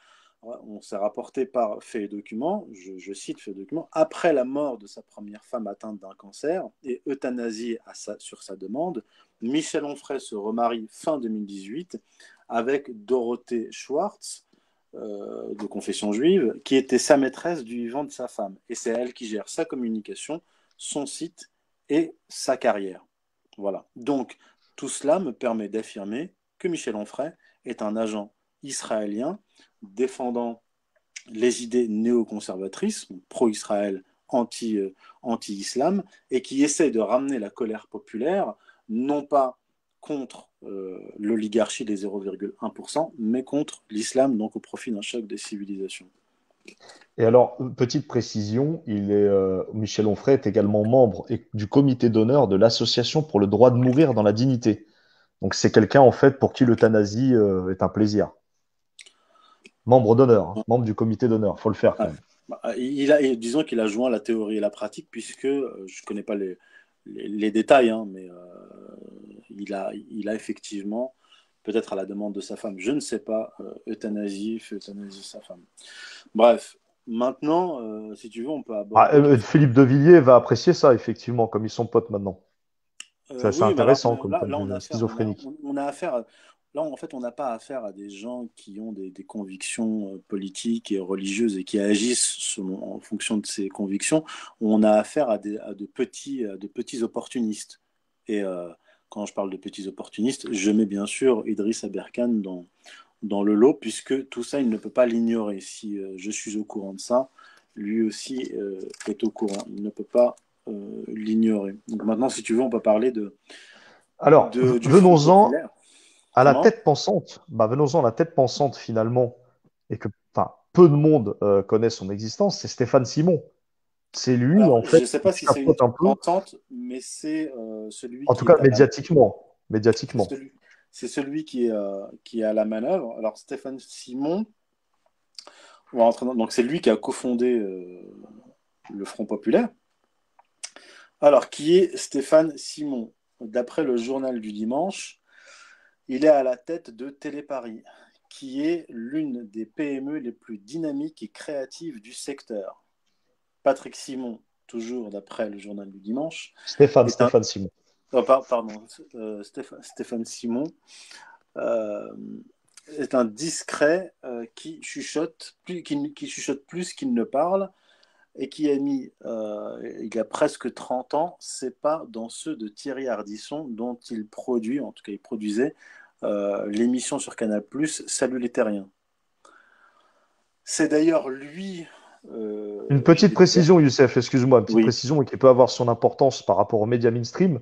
[SPEAKER 3] on s'est rapporté par fait et document, je, cite fait et document, après la mort de sa première femme atteinte d'un cancer et euthanasiée sur sa demande, Michel Onfray se remarie fin 2018 avec Dorothée Schwartz, euh, de confession juive, qui était sa maîtresse du vivant de sa femme. Et c'est elle qui gère sa communication, son site et sa carrière. Voilà. Donc, tout cela me permet d'affirmer que Michel Onfray est un agent israélien défendant les idées néoconservatrices, pro-Israël, euh, anti-islam, et qui essaie de ramener la colère populaire, non pas contre euh, l'oligarchie des 0,1%, mais contre l'islam, donc au profit d'un choc des civilisations.
[SPEAKER 2] Et alors, petite précision, il est, euh, Michel Onfray est également membre du comité d'honneur de l'Association pour le droit de mourir dans la dignité. Donc c'est quelqu'un en fait pour qui l'euthanasie est un plaisir. Membre d'honneur, hein. membre du comité d'honneur, faut le faire quand même.
[SPEAKER 3] Bah, il a, disons qu'il a joint la théorie et la pratique, puisque euh, je ne connais pas les, les, détails, hein, mais euh, il, a, il a effectivement, peut-être à la demande de sa femme, je ne sais pas, euh, euthanasie, euthanasie sa femme. Bref, maintenant, si tu veux, on peut aborder.
[SPEAKER 2] Ah, Philippe de Villiers va apprécier ça, effectivement, comme ils sont potes maintenant. C'est assez intéressant comme
[SPEAKER 3] là, on, a affaire, on, a, là, en fait, on n'a pas affaire à des gens qui ont des, des convictions euh, politiques et religieuses et qui agissent selon, en fonction de ces convictions. On a affaire à, des, à de, petits, à de petits opportunistes. Et euh, quand je parle de petits opportunistes, je mets bien sûr Idriss Aberkan dans, dans le lot, puisque tout ça, il ne peut pas l'ignorer. Si euh, je suis au courant de ça, lui aussi euh, est au courant. Il ne peut pas l'ignorer. Donc maintenant, si tu veux, on peut parler de.
[SPEAKER 2] Alors, venons-en À la tête pensante. Bah, venons-en à la tête pensante finalement, et que peu de monde euh, connaît son existence, c'est Stéphane Simon. C'est lui,
[SPEAKER 3] Alors,
[SPEAKER 2] en fait,
[SPEAKER 3] je ne sais pas si c'est une
[SPEAKER 2] peu,
[SPEAKER 3] entente, mais c'est euh, celui
[SPEAKER 2] en
[SPEAKER 3] qui
[SPEAKER 2] tout cas
[SPEAKER 3] la-
[SPEAKER 2] médiatiquement. médiatiquement.
[SPEAKER 3] C'est celui, qui, est, euh, qui est à la manœuvre. Alors, Stéphane Simon, on va rentrer dans- donc c'est lui qui a cofondé le Front Populaire. Alors, qui est Stéphane Simon? D'après le journal du dimanche, il est à la tête de Téléparis, qui est l'une des PME les plus dynamiques et créatives du secteur. Patrick Simon, toujours d'après le journal du dimanche,
[SPEAKER 2] Stéphane,
[SPEAKER 3] un-
[SPEAKER 2] Stéphane Simon.
[SPEAKER 3] Oh, par- pardon, euh, Stéph- Stéphane Simon euh, est un discret euh, qui chuchote plus, qui, qui chuchote plus qu'il ne parle et qui a mis, il y a presque 30 ans, ses pas dans ceux de Thierry Ardisson, dont il produit, en tout cas il produisait, euh, l'émission sur Canal+, Salut les Terriens. C'est d'ailleurs lui... euh,
[SPEAKER 2] Une petite précision, Youssef, excuse-moi, une petite
[SPEAKER 3] Oui.
[SPEAKER 2] précision qui peut avoir son importance par rapport aux médias mainstream,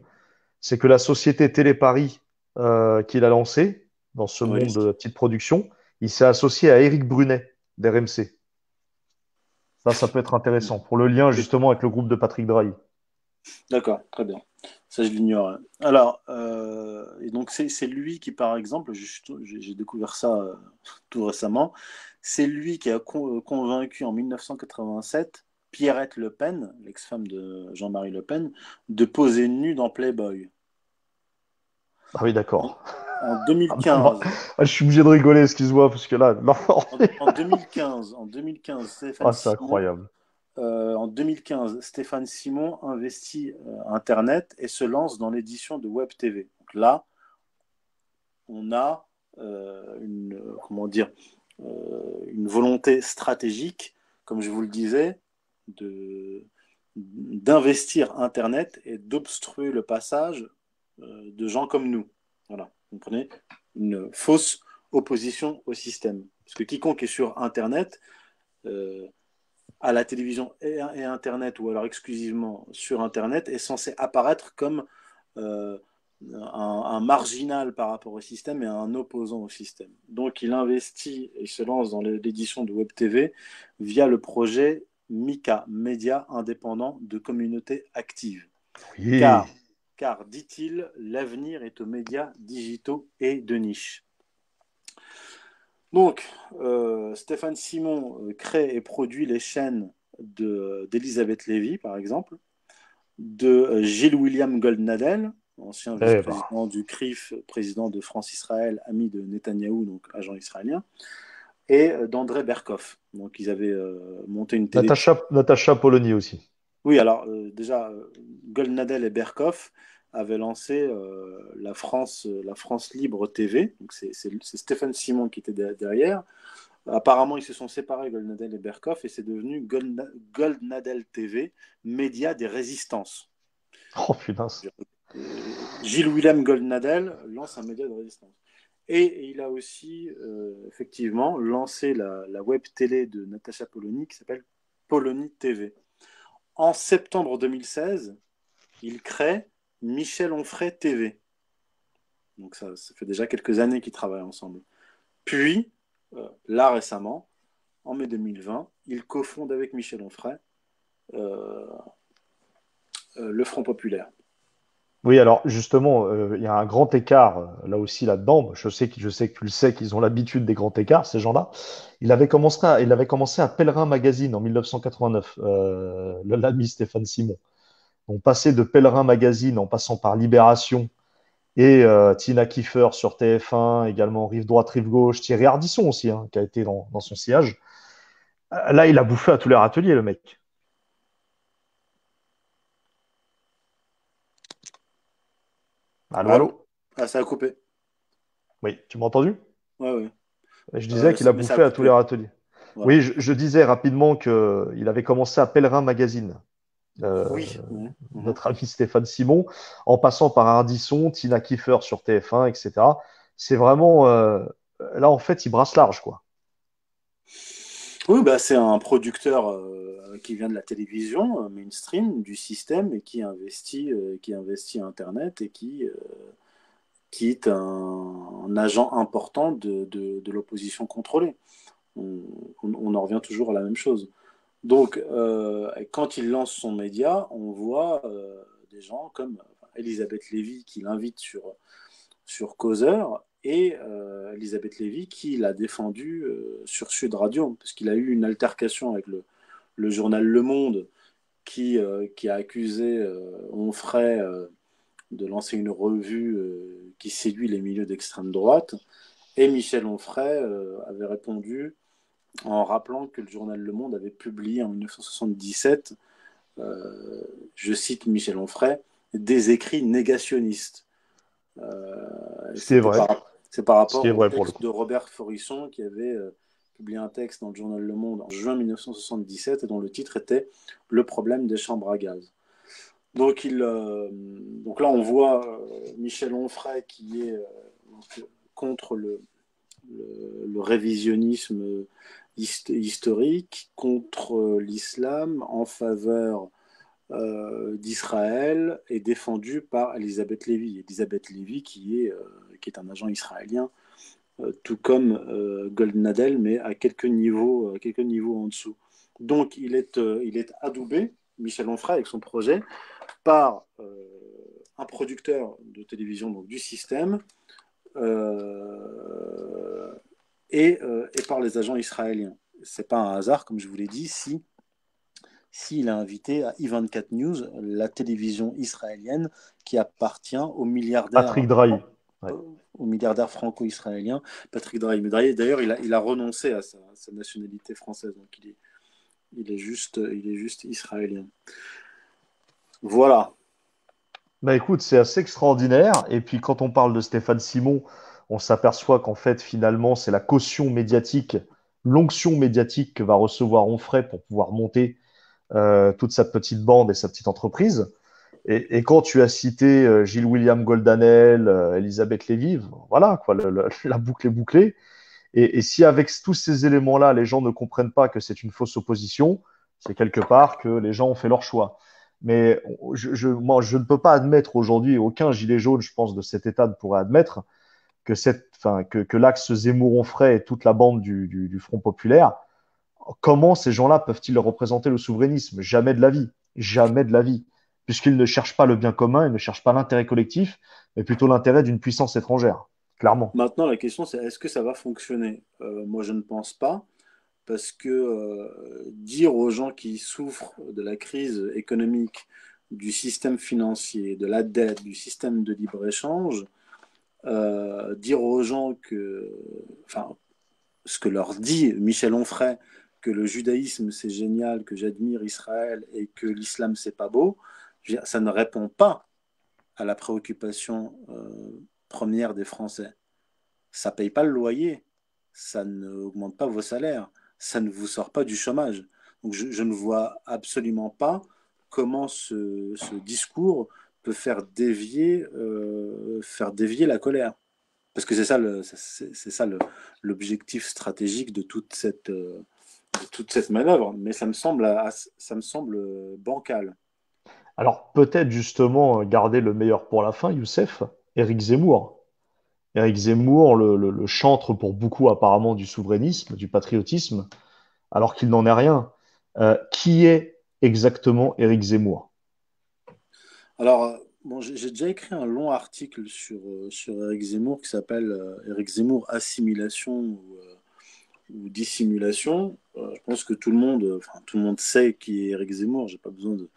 [SPEAKER 2] c'est que la société Téléparis euh, qu'il a lancée dans ce
[SPEAKER 3] Oui.
[SPEAKER 2] monde de la petite production, il s'est associé à Éric Brunet d'RMC. Ça, ça peut être intéressant pour le lien justement avec le groupe de Patrick Drahi.
[SPEAKER 3] D'accord, très bien. Ça, je l'ignore. Alors, euh, et donc c'est c'est lui qui, par exemple, j'ai découvert ça euh, tout récemment, c'est lui qui a con- euh, convaincu en 1987 Pierrette Le Pen, l'ex-femme de Jean-Marie Le Pen, de poser nue dans Playboy.
[SPEAKER 2] Ah oui, d'accord.
[SPEAKER 3] En 2015,
[SPEAKER 2] Ah, je suis obligé de rigoler, excuse-moi, parce que là, non,
[SPEAKER 3] en, en 2015, en 2015, Stéphane
[SPEAKER 2] ah, c'est incroyable.
[SPEAKER 3] Euh, en 2015, Stéphane Simon investit euh, Internet et se lance dans l'édition de Web TV. Donc là, on a euh, une, comment dire, une volonté stratégique, comme je vous le disais, de, d'investir Internet et d'obstruer le passage de gens comme nous. Voilà, vous comprenez? Une fausse opposition au système. Parce que quiconque est sur Internet, à la télévision et, et Internet, ou alors exclusivement sur Internet, est censé apparaître comme euh, un, un marginal par rapport au système et un opposant au système. Donc il investit et se lance dans l'édition de Web TV via le projet MICA, Média Indépendant de Communauté Active.
[SPEAKER 2] Oui.
[SPEAKER 3] Car, car dit-il, l'avenir est aux médias digitaux et de niche. Donc, euh, Stéphane Simon euh, crée et produit les chaînes de- d'Elisabeth Lévy, par exemple, de euh, Gilles William Goldnadel, ancien
[SPEAKER 2] Eh ben.
[SPEAKER 3] vice-président du CRIF, président de France-Israël, ami de Netanyahou, donc agent israélien, et d'André Berkoff. Donc, ils avaient euh, monté une télé.
[SPEAKER 2] Natacha, Natacha Polony aussi.
[SPEAKER 3] Oui, alors euh, déjà, Goldnadel et Berkoff avaient lancé euh, la, France, euh, la France Libre TV. Donc c'est, c'est- c'est Stéphane Simon qui était de- derrière. Apparemment, ils se sont séparés, Goldnadel et Berkoff, et c'est devenu Goldna- Goldnadel TV, média des résistances.
[SPEAKER 2] Oh putain.
[SPEAKER 3] Gilles Willem Goldnadel lance un média de résistance. Et, et il a aussi, euh, effectivement, lancé la, la web télé de Natacha Polony qui s'appelle Polony TV. En septembre 2016, il crée Michel Onfray TV. Donc ça, ça fait déjà quelques années qu'ils travaillent ensemble. Puis, euh, là récemment, en mai 2020, il cofonde avec Michel Onfray euh, euh, le Front Populaire.
[SPEAKER 2] Oui, alors justement, il y a un grand écart là aussi là-dedans. Je sais que je sais que tu le sais qu'ils ont l'habitude des grands écarts, ces gens-là. Il avait commencé à, il avait commencé à Pèlerin Magazine en 1989, euh, le- l'ami Stéphane Simon. On passait de Pèlerin Magazine en passant par Libération et euh, Tina Kiefer sur TF1, également Rive droite, Rive gauche, Thierry Ardisson aussi, hein, qui a été dans, dans son sillage. Euh, Là, il a bouffé à tous les râteliers, le mec. Allô,
[SPEAKER 3] Allô? Ah, ça a coupé.
[SPEAKER 2] Oui, tu m'as entendu?
[SPEAKER 3] Ouais, ouais.
[SPEAKER 2] Je disais
[SPEAKER 3] Euh,
[SPEAKER 2] qu'il a bouffé
[SPEAKER 3] a
[SPEAKER 2] à tous les râteliers.
[SPEAKER 3] Voilà.
[SPEAKER 2] Oui, je, je disais rapidement qu'il avait commencé à Pèlerin Magazine. Euh,
[SPEAKER 3] Oui. ouais. Mhm.
[SPEAKER 2] notre ami Stéphane Simon, en passant par Ardisson, Tina Kiefer sur TF1, etc. C'est vraiment. euh, là, en fait, il brasse large, quoi.
[SPEAKER 3] Oui, bah, c'est un producteur euh, qui vient de la télévision mainstream, du système, et qui investit, qui investit Internet et qui, qui est un, un agent important de, de, de l'opposition contrôlée. On, on- on en revient toujours à la même chose. Donc, euh, quand il lance son média, on voit euh, des gens comme Elisabeth Lévy qui l'invite sur, sur Causeur et euh, Elisabeth Lévy qui l'a défendu sur Sud Radio, parce qu'il a eu une altercation avec le, le journal Le Monde qui, qui a accusé Onfray de lancer une revue qui séduit les milieux d'extrême droite. Et Michel Onfray avait répondu en rappelant que le journal Le Monde avait publié en 1977, euh, je cite Michel Onfray, des écrits négationnistes. Euh,
[SPEAKER 2] Ce qui est
[SPEAKER 3] c'était
[SPEAKER 2] vrai.
[SPEAKER 3] par- C'est par rapport au
[SPEAKER 2] vrai
[SPEAKER 3] texte de Robert Forisson qui avait euh, publié un texte dans le journal Le Monde en juin 1977 et dont le titre était Le problème des chambres à gaz. Donc, il, donc là, on voit Michel Onfray qui est donc, contre le, le, révisionnisme hist- historique, contre euh, l'islam, en faveur euh, d'Israël, et défendu par Elisabeth Lévy. Elisabeth Lévy qui est, euh, est un agent israélien, tout comme Goldnadel, mais à quelques niveaux, en dessous. Donc, il est, est adoubé, Michel Onfray, avec son projet, par un producteur de télévision du système euh, et, euh, et par les agents israéliens. C'est pas un hasard, comme je vous l'ai dit, si s'il a invité à I24 News, la télévision israélienne qui appartient au milliardaire
[SPEAKER 2] Patrick Drahi. Ouais.
[SPEAKER 3] au milliardaire franco-israélien Patrick Drahi. Mais Drahi, D'ailleurs, il a, il a renoncé à sa, à sa nationalité française, donc il est, il est, juste, il est juste israélien. Voilà.
[SPEAKER 2] Bah écoute, c'est assez extraordinaire. Et puis quand on parle de Stéphane Simon, on s'aperçoit qu'en fait, finalement, c'est la caution médiatique, l'onction médiatique que va recevoir Onfray pour pouvoir monter euh, toute sa petite bande et sa petite entreprise. Et, quand tu as cité euh, Gilles William Goldanel, euh, Elisabeth Lévy, voilà, quoi, la boucle est bouclée. Et si avec tous ces éléments-là, les gens ne comprennent pas que c'est une fausse opposition, c'est quelque part que les gens ont fait leur choix. Mais je, moi, je ne peux pas admettre aujourd'hui, aucun gilet jaune, je pense, de cet État ne pourrait admettre que, cette, enfin, que, que l'axe Zemmour-Onfray et toute la bande du, du, du Front populaire, comment ces gens-là peuvent-ils représenter le souverainisme? Jamais de la vie. Jamais de la vie. Puisqu'ils ne cherchent pas le bien commun, ils ne cherchent pas l'intérêt collectif, mais plutôt l'intérêt d'une puissance étrangère. Clairement.
[SPEAKER 3] Maintenant, la question, c'est est-ce que ça va fonctionner? Euh, Moi, je ne pense pas, parce que euh, dire aux gens qui souffrent de la crise économique, du système financier, de la dette, du système de libre-échange, euh, dire aux gens que, enfin, ce que leur dit Michel Onfray, que le judaïsme c'est génial, que j'admire Israël et que l'islam c'est pas beau, ça ne répond pas à la préoccupation euh, première des Français. Ça paye pas le loyer, ça n'augmente pas vos salaires, ça ne vous sort pas du chômage. Donc je, ne vois absolument pas comment ce, discours peut faire dévier, euh, faire dévier la colère. Parce que c'est ça, l'objectif stratégique de toute cette, euh, de toute cette manœuvre. Mais ça me semble, as- ça me semble bancal.
[SPEAKER 2] Alors peut-être justement garder le meilleur pour la fin, Youssef, Éric Zemmour. Éric Zemmour, le, chantre pour beaucoup apparemment du souverainisme, du patriotisme, alors qu'il n'en est rien. Euh, qui est exactement Éric Zemmour?
[SPEAKER 3] Alors, bon, j'ai déjà écrit un long article sur, euh, sur Éric Zemmour qui s'appelle euh, Éric Zemmour Assimilation ou, Dissimulation. Je pense que tout le monde, enfin, tout le monde sait qui est Éric Zemmour. J'ai pas besoin de-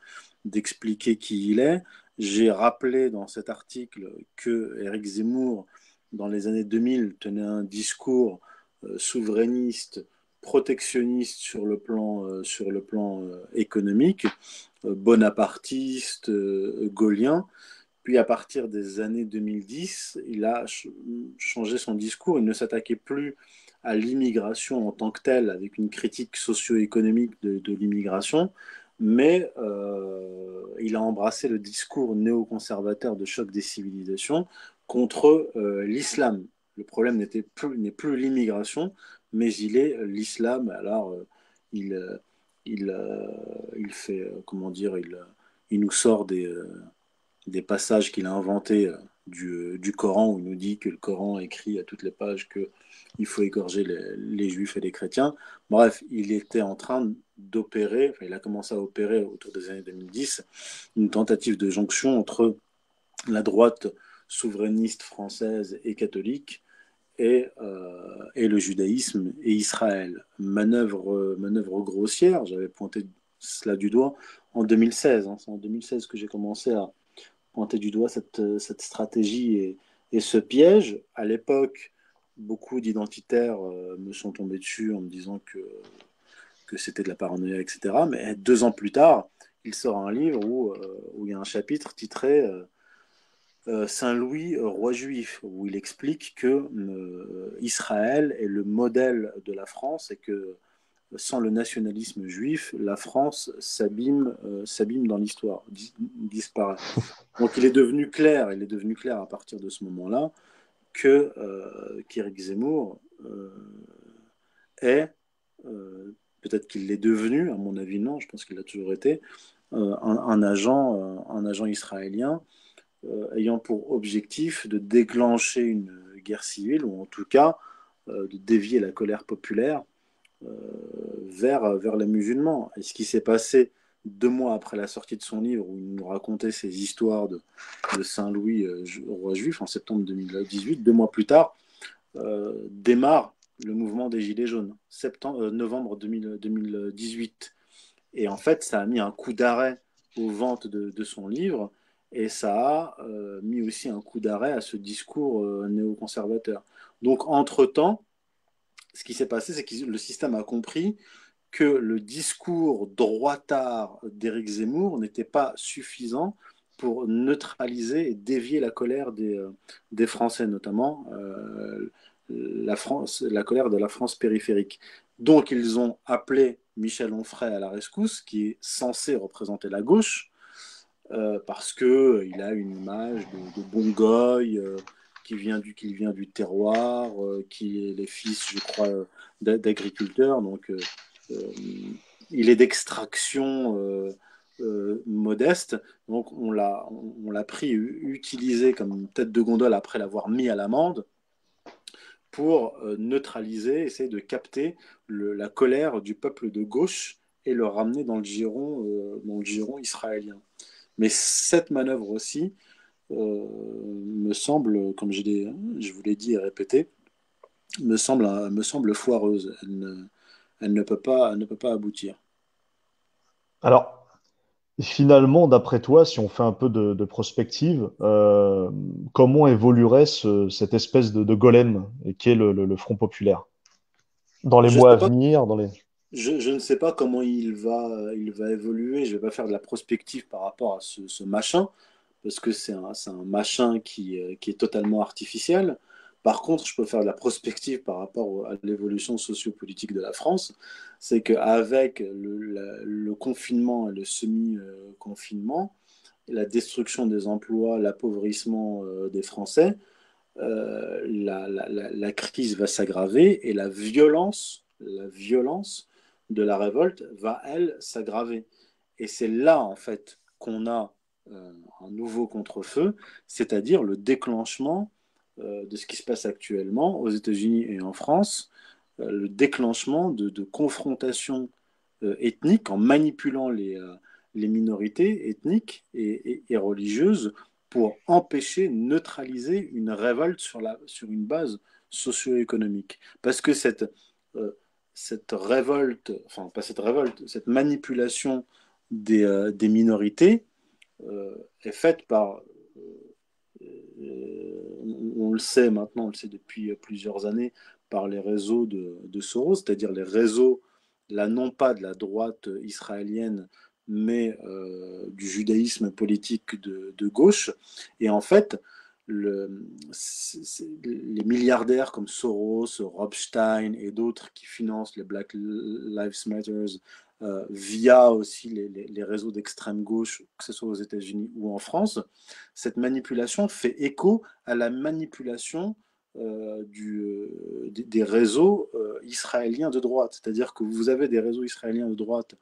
[SPEAKER 3] d'expliquer qui il est. J'ai rappelé dans cet article que Éric Zemmour, dans les années 2000, tenait un discours euh, souverainiste, protectionniste sur le plan, euh, sur le plan euh, économique, bonapartiste, gaullien, Puis à partir des années 2010, il a changé son discours. Il ne s'attaquait plus à l'immigration en tant que telle, avec une critique socio-économique de, l'immigration, mais il a embrassé le discours néoconservateur de choc des civilisations contre euh, l'islam. Le problème n'est plus, plus l'immigration, mais il est l'islam. Alors, euh, il, il, il fait, comment dire, il, il nous sort des, des passages qu'il a inventés du, du, Coran, où il nous dit que le Coran écrit à toutes les pages que il faut égorger les, juifs et les chrétiens. Bref, il était en train d'opérer, il a commencé à opérer autour des années 2010, une tentative de jonction entre la droite souverainiste française et catholique et, euh, et le judaïsme et Israël. Manœuvre, manœuvre grossière, j'avais pointé cela du doigt en 2016. Hein. C'est en 2016 que j'ai commencé à pointer du doigt cette, cette stratégie et, et ce piège. À l'époque, beaucoup d'identitaires euh, me sont tombés dessus en me disant que, que c'était de la paranoïa, etc. Mais deux ans plus tard, il sort un livre où, euh, où il y a un chapitre titré euh, Saint-Louis, roi juif, où il explique que Israël est le modèle de la France et que sans le nationalisme juif, la France s'abîme, s'abîme dans l'histoire, disparaît. Donc il est devenu clair, il est devenu clair à partir de ce moment-là que euh, Kirick Zemmour euh, est, euh, peut-être qu'il l'est devenu, à mon avis non, je pense qu'il a toujours été, un, agent, un agent israélien ayant pour objectif de déclencher une guerre civile, ou en tout cas de dévier la colère populaire vers, vers les musulmans. Et ce qui s'est passé deux mois après la sortie de son livre, où il nous racontait ses histoires de, Saint-Louis, euh, roi juif, en septembre 2018, deux mois plus tard, euh, démarre le mouvement des Gilets jaunes, septembre, euh, novembre 2018. Et en fait, ça a mis un coup d'arrêt aux ventes de, son livre, et ça a mis aussi un coup d'arrêt à ce discours néoconservateur. Donc, entre-temps, ce qui s'est passé, c'est que le système a compris que le discours droitard d'Éric Zemmour n'était pas suffisant pour neutraliser et dévier la colère des, euh, des Français, notamment euh, la, France, la colère de la France périphérique. Donc ils ont appelé Michel Onfray à la rescousse, qui est censé représenter la gauche, euh, parce qu'il a une image de, bon goy, qui, vient du, qui vient du terroir, qui est les fils, je crois, d'agriculteurs. Donc euh, il est d'extraction euh, euh, modeste. Donc on l'a, on, l'a pris, utilisé comme tête de gondole après l'avoir mis à l'amende pour neutraliser, essayer de capter la colère du peuple de gauche et le ramener dans le giron, dans le giron israélien. Mais cette manœuvre aussi me semble, comme je, je vous l'ai dit et répété, me semble, me semble foireuse. Elle elle ne peut pas, ne peut pas aboutir.
[SPEAKER 2] Alors, finalement, d'après toi, si on fait un peu de, prospective, euh, comment évoluerait cette espèce de, golem qui est le, Front populaire? Dans les mois à venir dans les...
[SPEAKER 3] Je, ne sais pas comment il va, il va évoluer. Je ne vais pas faire de la prospective par rapport à ce, machin, parce que c'est un, un, machin qui, euh, qui, est totalement artificiel. Par contre, je peux faire de la prospective par rapport à l'évolution sociopolitique de la France. C'est qu'avec le, confinement et le semi-confinement, la destruction des emplois, l'appauvrissement euh, des Français, euh, la, la, crise va s'aggraver et la violence, la violence de la révolte va, elle, s'aggraver. Et c'est là, en fait, qu'on a euh, un nouveau contre-feu, c'est-à-dire le déclenchement euh, de ce qui se passe actuellement aux États-Unis et en France, euh, le déclenchement de, confrontations euh, ethniques en manipulant les, les minorités ethniques et, religieuses pour empêcher, neutraliser une révolte sur, la, sur une base socio-économique. Parce que cette, cette révolte, enfin pas cette révolte, cette manipulation des, des minorités est faite par on le sait maintenant, on le sait depuis plusieurs années, par les réseaux de, Soros, c'est-à-dire les réseaux, là non pas de la droite israélienne, mais du judaïsme politique de, de, gauche. Et en fait, le, les milliardaires comme Soros, Robstein et d'autres qui financent les Black Lives Matter euh, via aussi les, réseaux d'extrême gauche, que ce soit aux États-Unis ou en France, cette manipulation fait écho à la manipulation euh, euh, des, réseaux israéliens de droite. C'est-à-dire que vous avez des réseaux israéliens de droite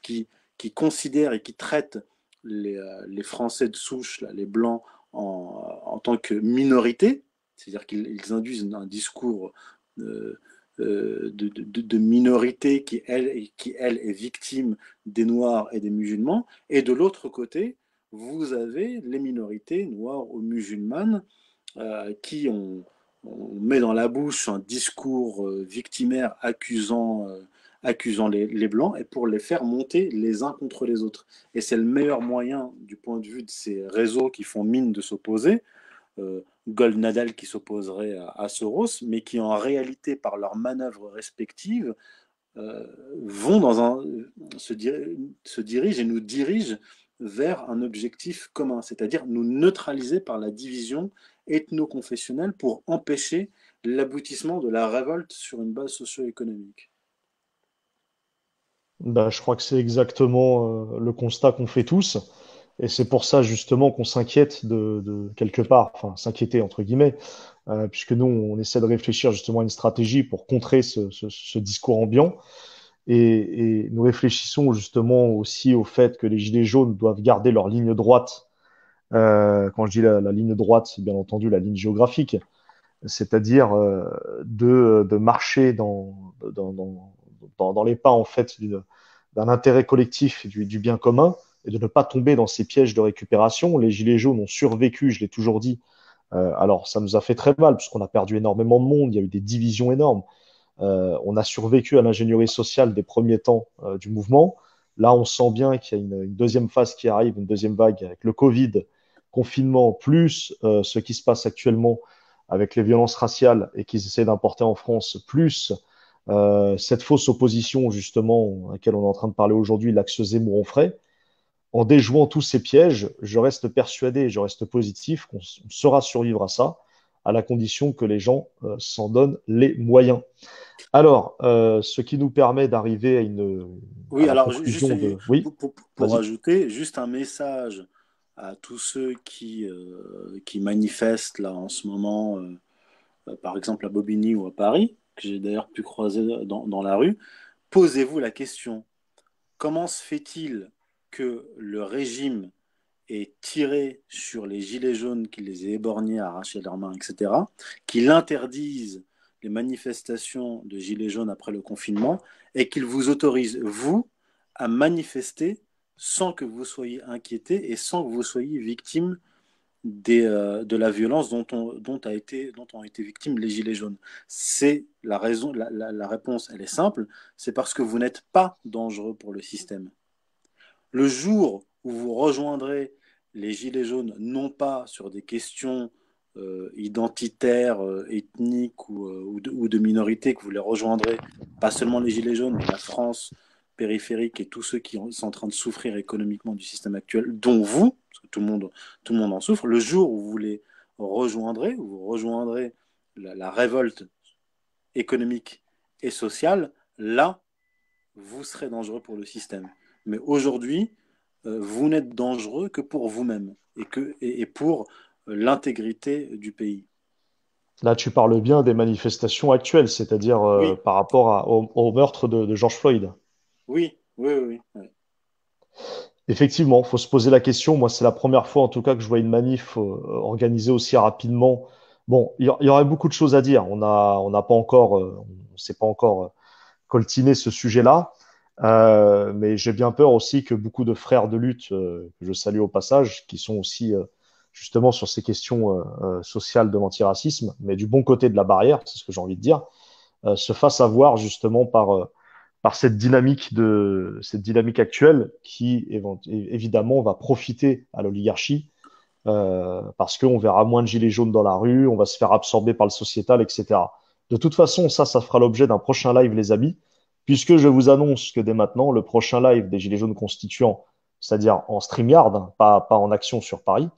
[SPEAKER 3] qui, considèrent et qui traitent les, Français de souche, les Blancs, en, tant que minorité, c'est-à-dire qu'ils induisent un discours euh, euh, de, minorité qui elle, est victime des Noirs et des musulmans. Et de l'autre côté, vous avez les minorités noires ou musulmanes euh, qui ont, on met dans la bouche un discours victimaire accusant, accusant les, Blancs et pour les faire monter les uns contre les autres. Et c'est le meilleur moyen du point de vue de ces réseaux qui font mine de s'opposer euh, Gold Nadal qui s'opposerait à, Soros, mais qui en réalité, par leurs manœuvres respectives, euh, vont dans un, se, se dirigent et nous dirigent vers un objectif commun, c'est-à-dire nous neutraliser par la division ethno-confessionnelle pour empêcher l'aboutissement de la révolte sur une base socio-économique.
[SPEAKER 2] Bah, je crois que c'est exactement euh, le constat qu'on fait tous. Et c'est pour ça justement qu'on s'inquiète de, quelque part, enfin s'inquiéter entre guillemets, euh, puisque nous, on essaie de réfléchir justement à une stratégie pour contrer ce, discours ambiant. Et, nous réfléchissons justement aussi au fait que les Gilets jaunes doivent garder leur ligne droite. Euh, quand je dis la, ligne droite, c'est bien entendu la ligne géographique, c'est-à-dire euh, de, marcher dans, dans, les pas en fait d'un intérêt collectif du, du bien commun et de ne pas tomber dans ces pièges de récupération. Les Gilets jaunes ont survécu, je l'ai toujours dit. Euh, alors, ça nous a fait très mal, puisqu'on a perdu énormément de monde, il y a eu des divisions énormes. Euh, on a survécu à l'ingénierie sociale des premiers temps euh, du mouvement. Là, on sent bien qu'il y a une, une, deuxième phase qui arrive, une deuxième vague avec le Covid, confinement, plus ce qui se passe actuellement avec les violences raciales et qu'ils essaient d'importer en France, plus euh, cette fausse opposition, justement, à laquelle on est en train de parler aujourd'hui, l'axe Zemmour-Onfray en déjouant tous ces pièges, je reste persuadé, je reste positif qu'on saura survivre à ça, à la condition que les gens euh, s'en donnent les moyens. Alors, euh, ce qui nous permet d'arriver à une.
[SPEAKER 3] Oui, alors, juste, de... oui pour, pour ajouter, juste un message à tous ceux qui, qui manifestent là en ce moment, par exemple à Bobigny ou à Paris, que j'ai d'ailleurs pu croiser dans, la rue. Posez-vous la question comment se fait-il que le régime ait tiré sur les gilets jaunes, qu'il les ait éborgnés, arraché leurs mains, etc., qu'il interdise les manifestations de gilets jaunes après le confinement et qu'il vous autorise, vous, à manifester sans que vous soyez inquiété et sans que vous soyez victime euh, de la violence dont, ont été victimes les Gilets jaunes. C'est la raison, la, réponse, elle est simple, c'est parce que vous n'êtes pas dangereux pour le système. Le jour où vous rejoindrez les Gilets jaunes, non pas sur des questions euh, identitaires, euh, ethniques euh, ou, de, minorité, que vous les rejoindrez, pas seulement les Gilets jaunes, mais la France périphérique et tous ceux qui sont en train de souffrir économiquement du système actuel, dont vous, parce que tout le monde, tout le monde en souffre, le jour où vous les rejoindrez, où vous rejoindrez la révolte économique et sociale, là, vous serez dangereux pour le système. Mais aujourd'hui, euh, vous n'êtes dangereux que pour vous-même et, que, et, pour euh, l'intégrité du pays.
[SPEAKER 2] Là, tu parles bien des manifestations actuelles, c'est-à-dire euh, par rapport au, meurtre de, George Floyd.
[SPEAKER 3] Oui, oui, oui.
[SPEAKER 2] Effectivement, il faut se poser la question. Moi, c'est la première fois, en tout cas, que je vois une manif organisée aussi rapidement. Bon, il y, aurait beaucoup de choses à dire. On n'a on pas encore, on ne s'est pas encore coltiné ce sujet-là. Euh, mais j'ai bien peur aussi que beaucoup de frères de lutte, euh, que je salue au passage, qui sont aussi euh, justement sur ces questions sociales de l'antiracisme, mais du bon côté de la barrière, c'est ce que j'ai envie de dire, se fassent avoir justement par, par cette dynamique de cette dynamique actuelle qui évidemment va profiter à l'oligarchie parce qu'on verra moins de gilets jaunes dans la rue, on va se faire absorber par le sociétal, etc. De toute façon, ça, ça fera l'objet d'un prochain live, les amis puisque je vous annonce que dès maintenant, le prochain live des Gilets jaunes constituants, c'est-à-dire en StreamYard, pas, pas en action sur Paris,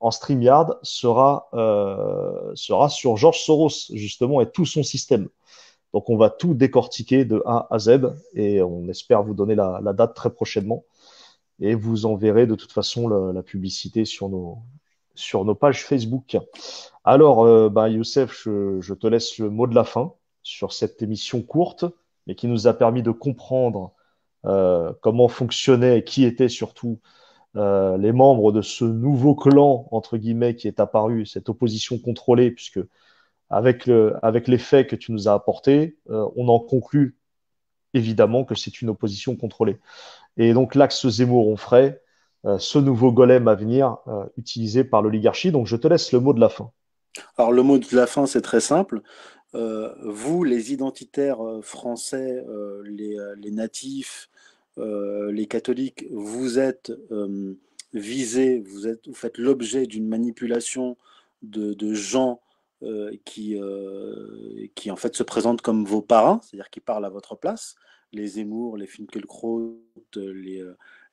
[SPEAKER 2] en StreamYard sera, euh, sera sur George Soros, justement, et tout son système. Donc, on va tout décortiquer de A à Z et on espère vous donner la, date très prochainement. Et vous enverrez de toute façon la, publicité sur nos, pages Facebook. Alors, euh, bah, Youssef, je, je, te laisse le mot de la fin sur cette émission courte, mais qui nous a permis de comprendre euh, comment fonctionnait et qui étaient surtout euh, les membres de ce nouveau clan, entre guillemets, qui est apparu, cette opposition contrôlée, puisque avec, avec les faits que tu nous as apportés, euh, on en conclut évidemment que c'est une opposition contrôlée. Et donc l'axe Zemmour-Onfray, euh, ce nouveau golem à venir euh, utilisé par l'oligarchie. Donc je te laisse le mot de la fin.
[SPEAKER 3] Alors le mot de la fin, c'est très simple. Euh, vous, les identitaires français, les, les, natifs, les catholiques, vous êtes visés, vous, êtes, vous faites l'objet d'une manipulation de, de gens qui, qui en fait se présentent comme vos parrains, c'est-à-dire qui parlent à votre place, les Zemmour, les Finkielkraut, les,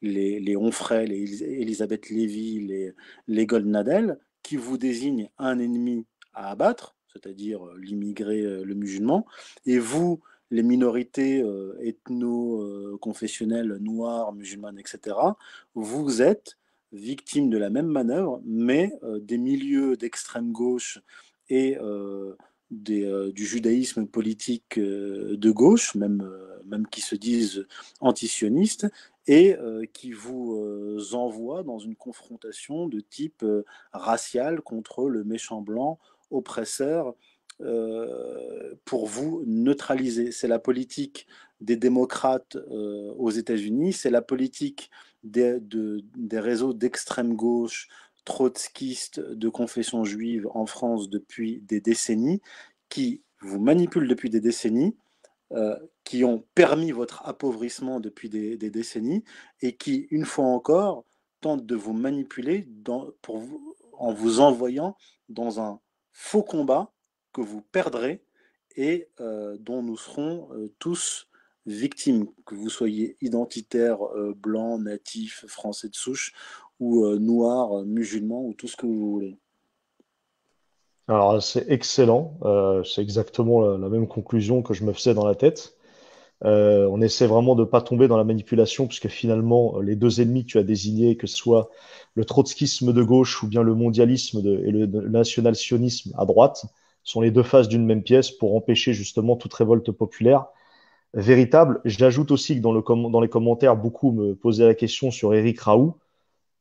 [SPEAKER 3] les, les Onfray, les Elisabeth Lévy, les, les Goldnadel, qui vous désignent un ennemi à abattre, c'est-à-dire euh, l'immigré, euh, le musulman, et vous, les minorités euh, ethno-confessionnelles noires, musulmanes, etc., vous êtes victimes de la même manœuvre, mais des milieux d'extrême gauche et des, du judaïsme politique de gauche, même, même qui se disent antisionistes, et qui vous envoient dans une confrontation de type racial contre le méchant blanc oppresseur euh, pour vous neutraliser. C'est la politique des démocrates euh, aux États-Unis, c'est la politique des, de, des réseaux d'extrême gauche trotskistes de confession juive en France depuis des décennies, qui vous manipulent depuis des décennies, euh, qui ont permis votre appauvrissement depuis des, décennies et qui, une fois encore, tentent de vous manipuler en vous envoyant dans un faux combat que vous perdrez et euh, dont nous serons euh, tous victimes, que vous soyez identitaire, blanc, natif, français de souche, ou euh, noir, musulman, ou tout ce que vous voulez.
[SPEAKER 2] Alors c'est excellent, euh, c'est exactement la, même conclusion que je me faisais dans la tête. Euh, on essaie vraiment de ne pas tomber dans la manipulation, puisque finalement, les deux ennemis que tu as désignés, que ce soit le trotskisme de gauche ou bien le mondialisme et le, national-sionisme à droite, sont les deux faces d'une même pièce pour empêcher justement toute révolte populaire véritable. J'ajoute aussi que dans, le, dans, les commentaires, beaucoup me posaient la question sur Éric Raoult.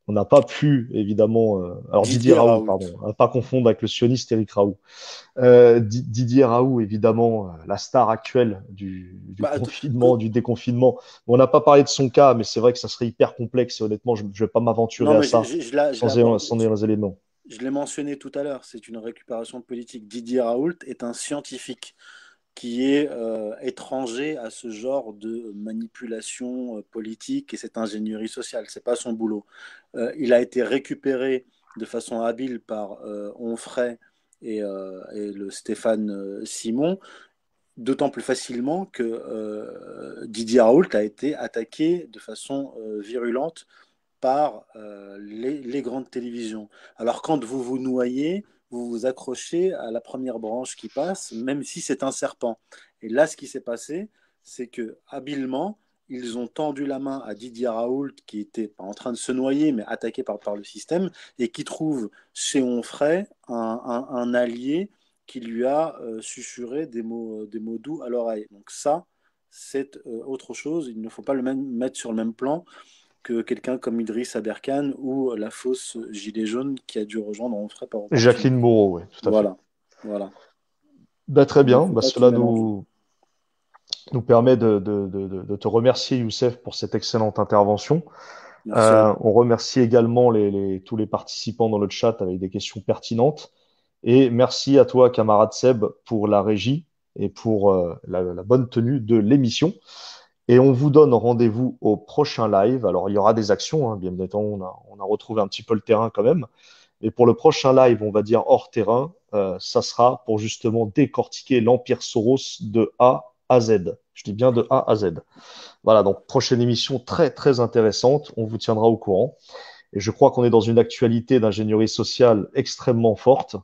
[SPEAKER 2] On n'a pas pu, évidemment, euh, alors Didier, Didier Raoult, Raoult, pardon, à pas confondre avec le sioniste Éric Raoult. Euh, Didier Raoult, évidemment, euh, la star actuelle du, du bah, confinement, du déconfinement. On n'a pas parlé de son cas, mais c'est vrai que ça serait hyper complexe. Et honnêtement, je ne vais pas m'aventurer à ça je, je, je sans, sans les éléments.
[SPEAKER 3] Je l'ai mentionné tout à l'heure, c'est une récupération politique. Didier Raoult est un scientifique qui est euh, étranger à ce genre de manipulation euh, politique et cette ingénierie sociale. C'est pas son boulot. Euh, il a été récupéré de façon habile par Onfray et, le Stéphane Simon, d'autant plus facilement que Didier Raoult a été attaqué de façon virulente par les grandes télévisions. Alors quand vous vous noyez, vous vous accrochez à la première branche qui passe, même si c'est un serpent. Et là, ce qui s'est passé, c'est que habilement, ils ont tendu la main à Didier Raoult, qui était en train de se noyer, mais attaqué par, le système, et qui trouve chez Onfray un allié qui lui a euh, susurré des mots, euh, des mots doux à l'oreille. Donc ça, c'est euh, autre chose. Il ne faut pas le même, mettre sur le même plan que quelqu'un comme Idriss Aberkan ou la fausse gilet jaune qui a dû rejoindre Onfray par
[SPEAKER 2] Jacqueline Moreau, oui, tout à
[SPEAKER 3] voilà.
[SPEAKER 2] fait.
[SPEAKER 3] Voilà.
[SPEAKER 2] Bah, très bien. Bah, cela nous, nous permet de, de, de, de, te remercier, Youssef, pour cette excellente intervention. Euh, on remercie également les, les, tous les participants dans le chat avec des questions pertinentes. Et merci à toi, camarade Seb, pour la régie et pour euh, la, la, bonne tenue de l'émission. Et on vous donne rendez-vous au prochain live. Alors, il y aura des actions, hein, bien évidemment, on a, on a retrouvé un petit peu le terrain quand même. Mais pour le prochain live, on va dire hors terrain, euh, ça sera pour justement décortiquer l'Empire Soros de A à Z. Je dis bien de A à Z. Voilà, donc prochaine émission très très intéressante. On vous tiendra au courant. Et je crois qu'on est dans une actualité d'ingénierie sociale extrêmement forte.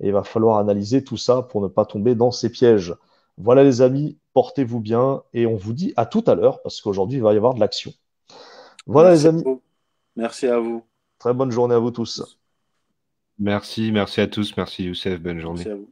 [SPEAKER 2] Et il va falloir analyser tout ça pour ne pas tomber dans ces pièges. Voilà les amis, portez-vous bien et on vous dit à tout à l'heure parce qu'aujourd'hui il va y avoir de l'action. Voilà
[SPEAKER 3] Merci
[SPEAKER 2] les amis,
[SPEAKER 3] à vous. Merci à vous.
[SPEAKER 2] très bonne journée à vous tous.
[SPEAKER 4] Merci, merci à tous. Merci Youssef. Bonne journée.
[SPEAKER 3] Merci à vous.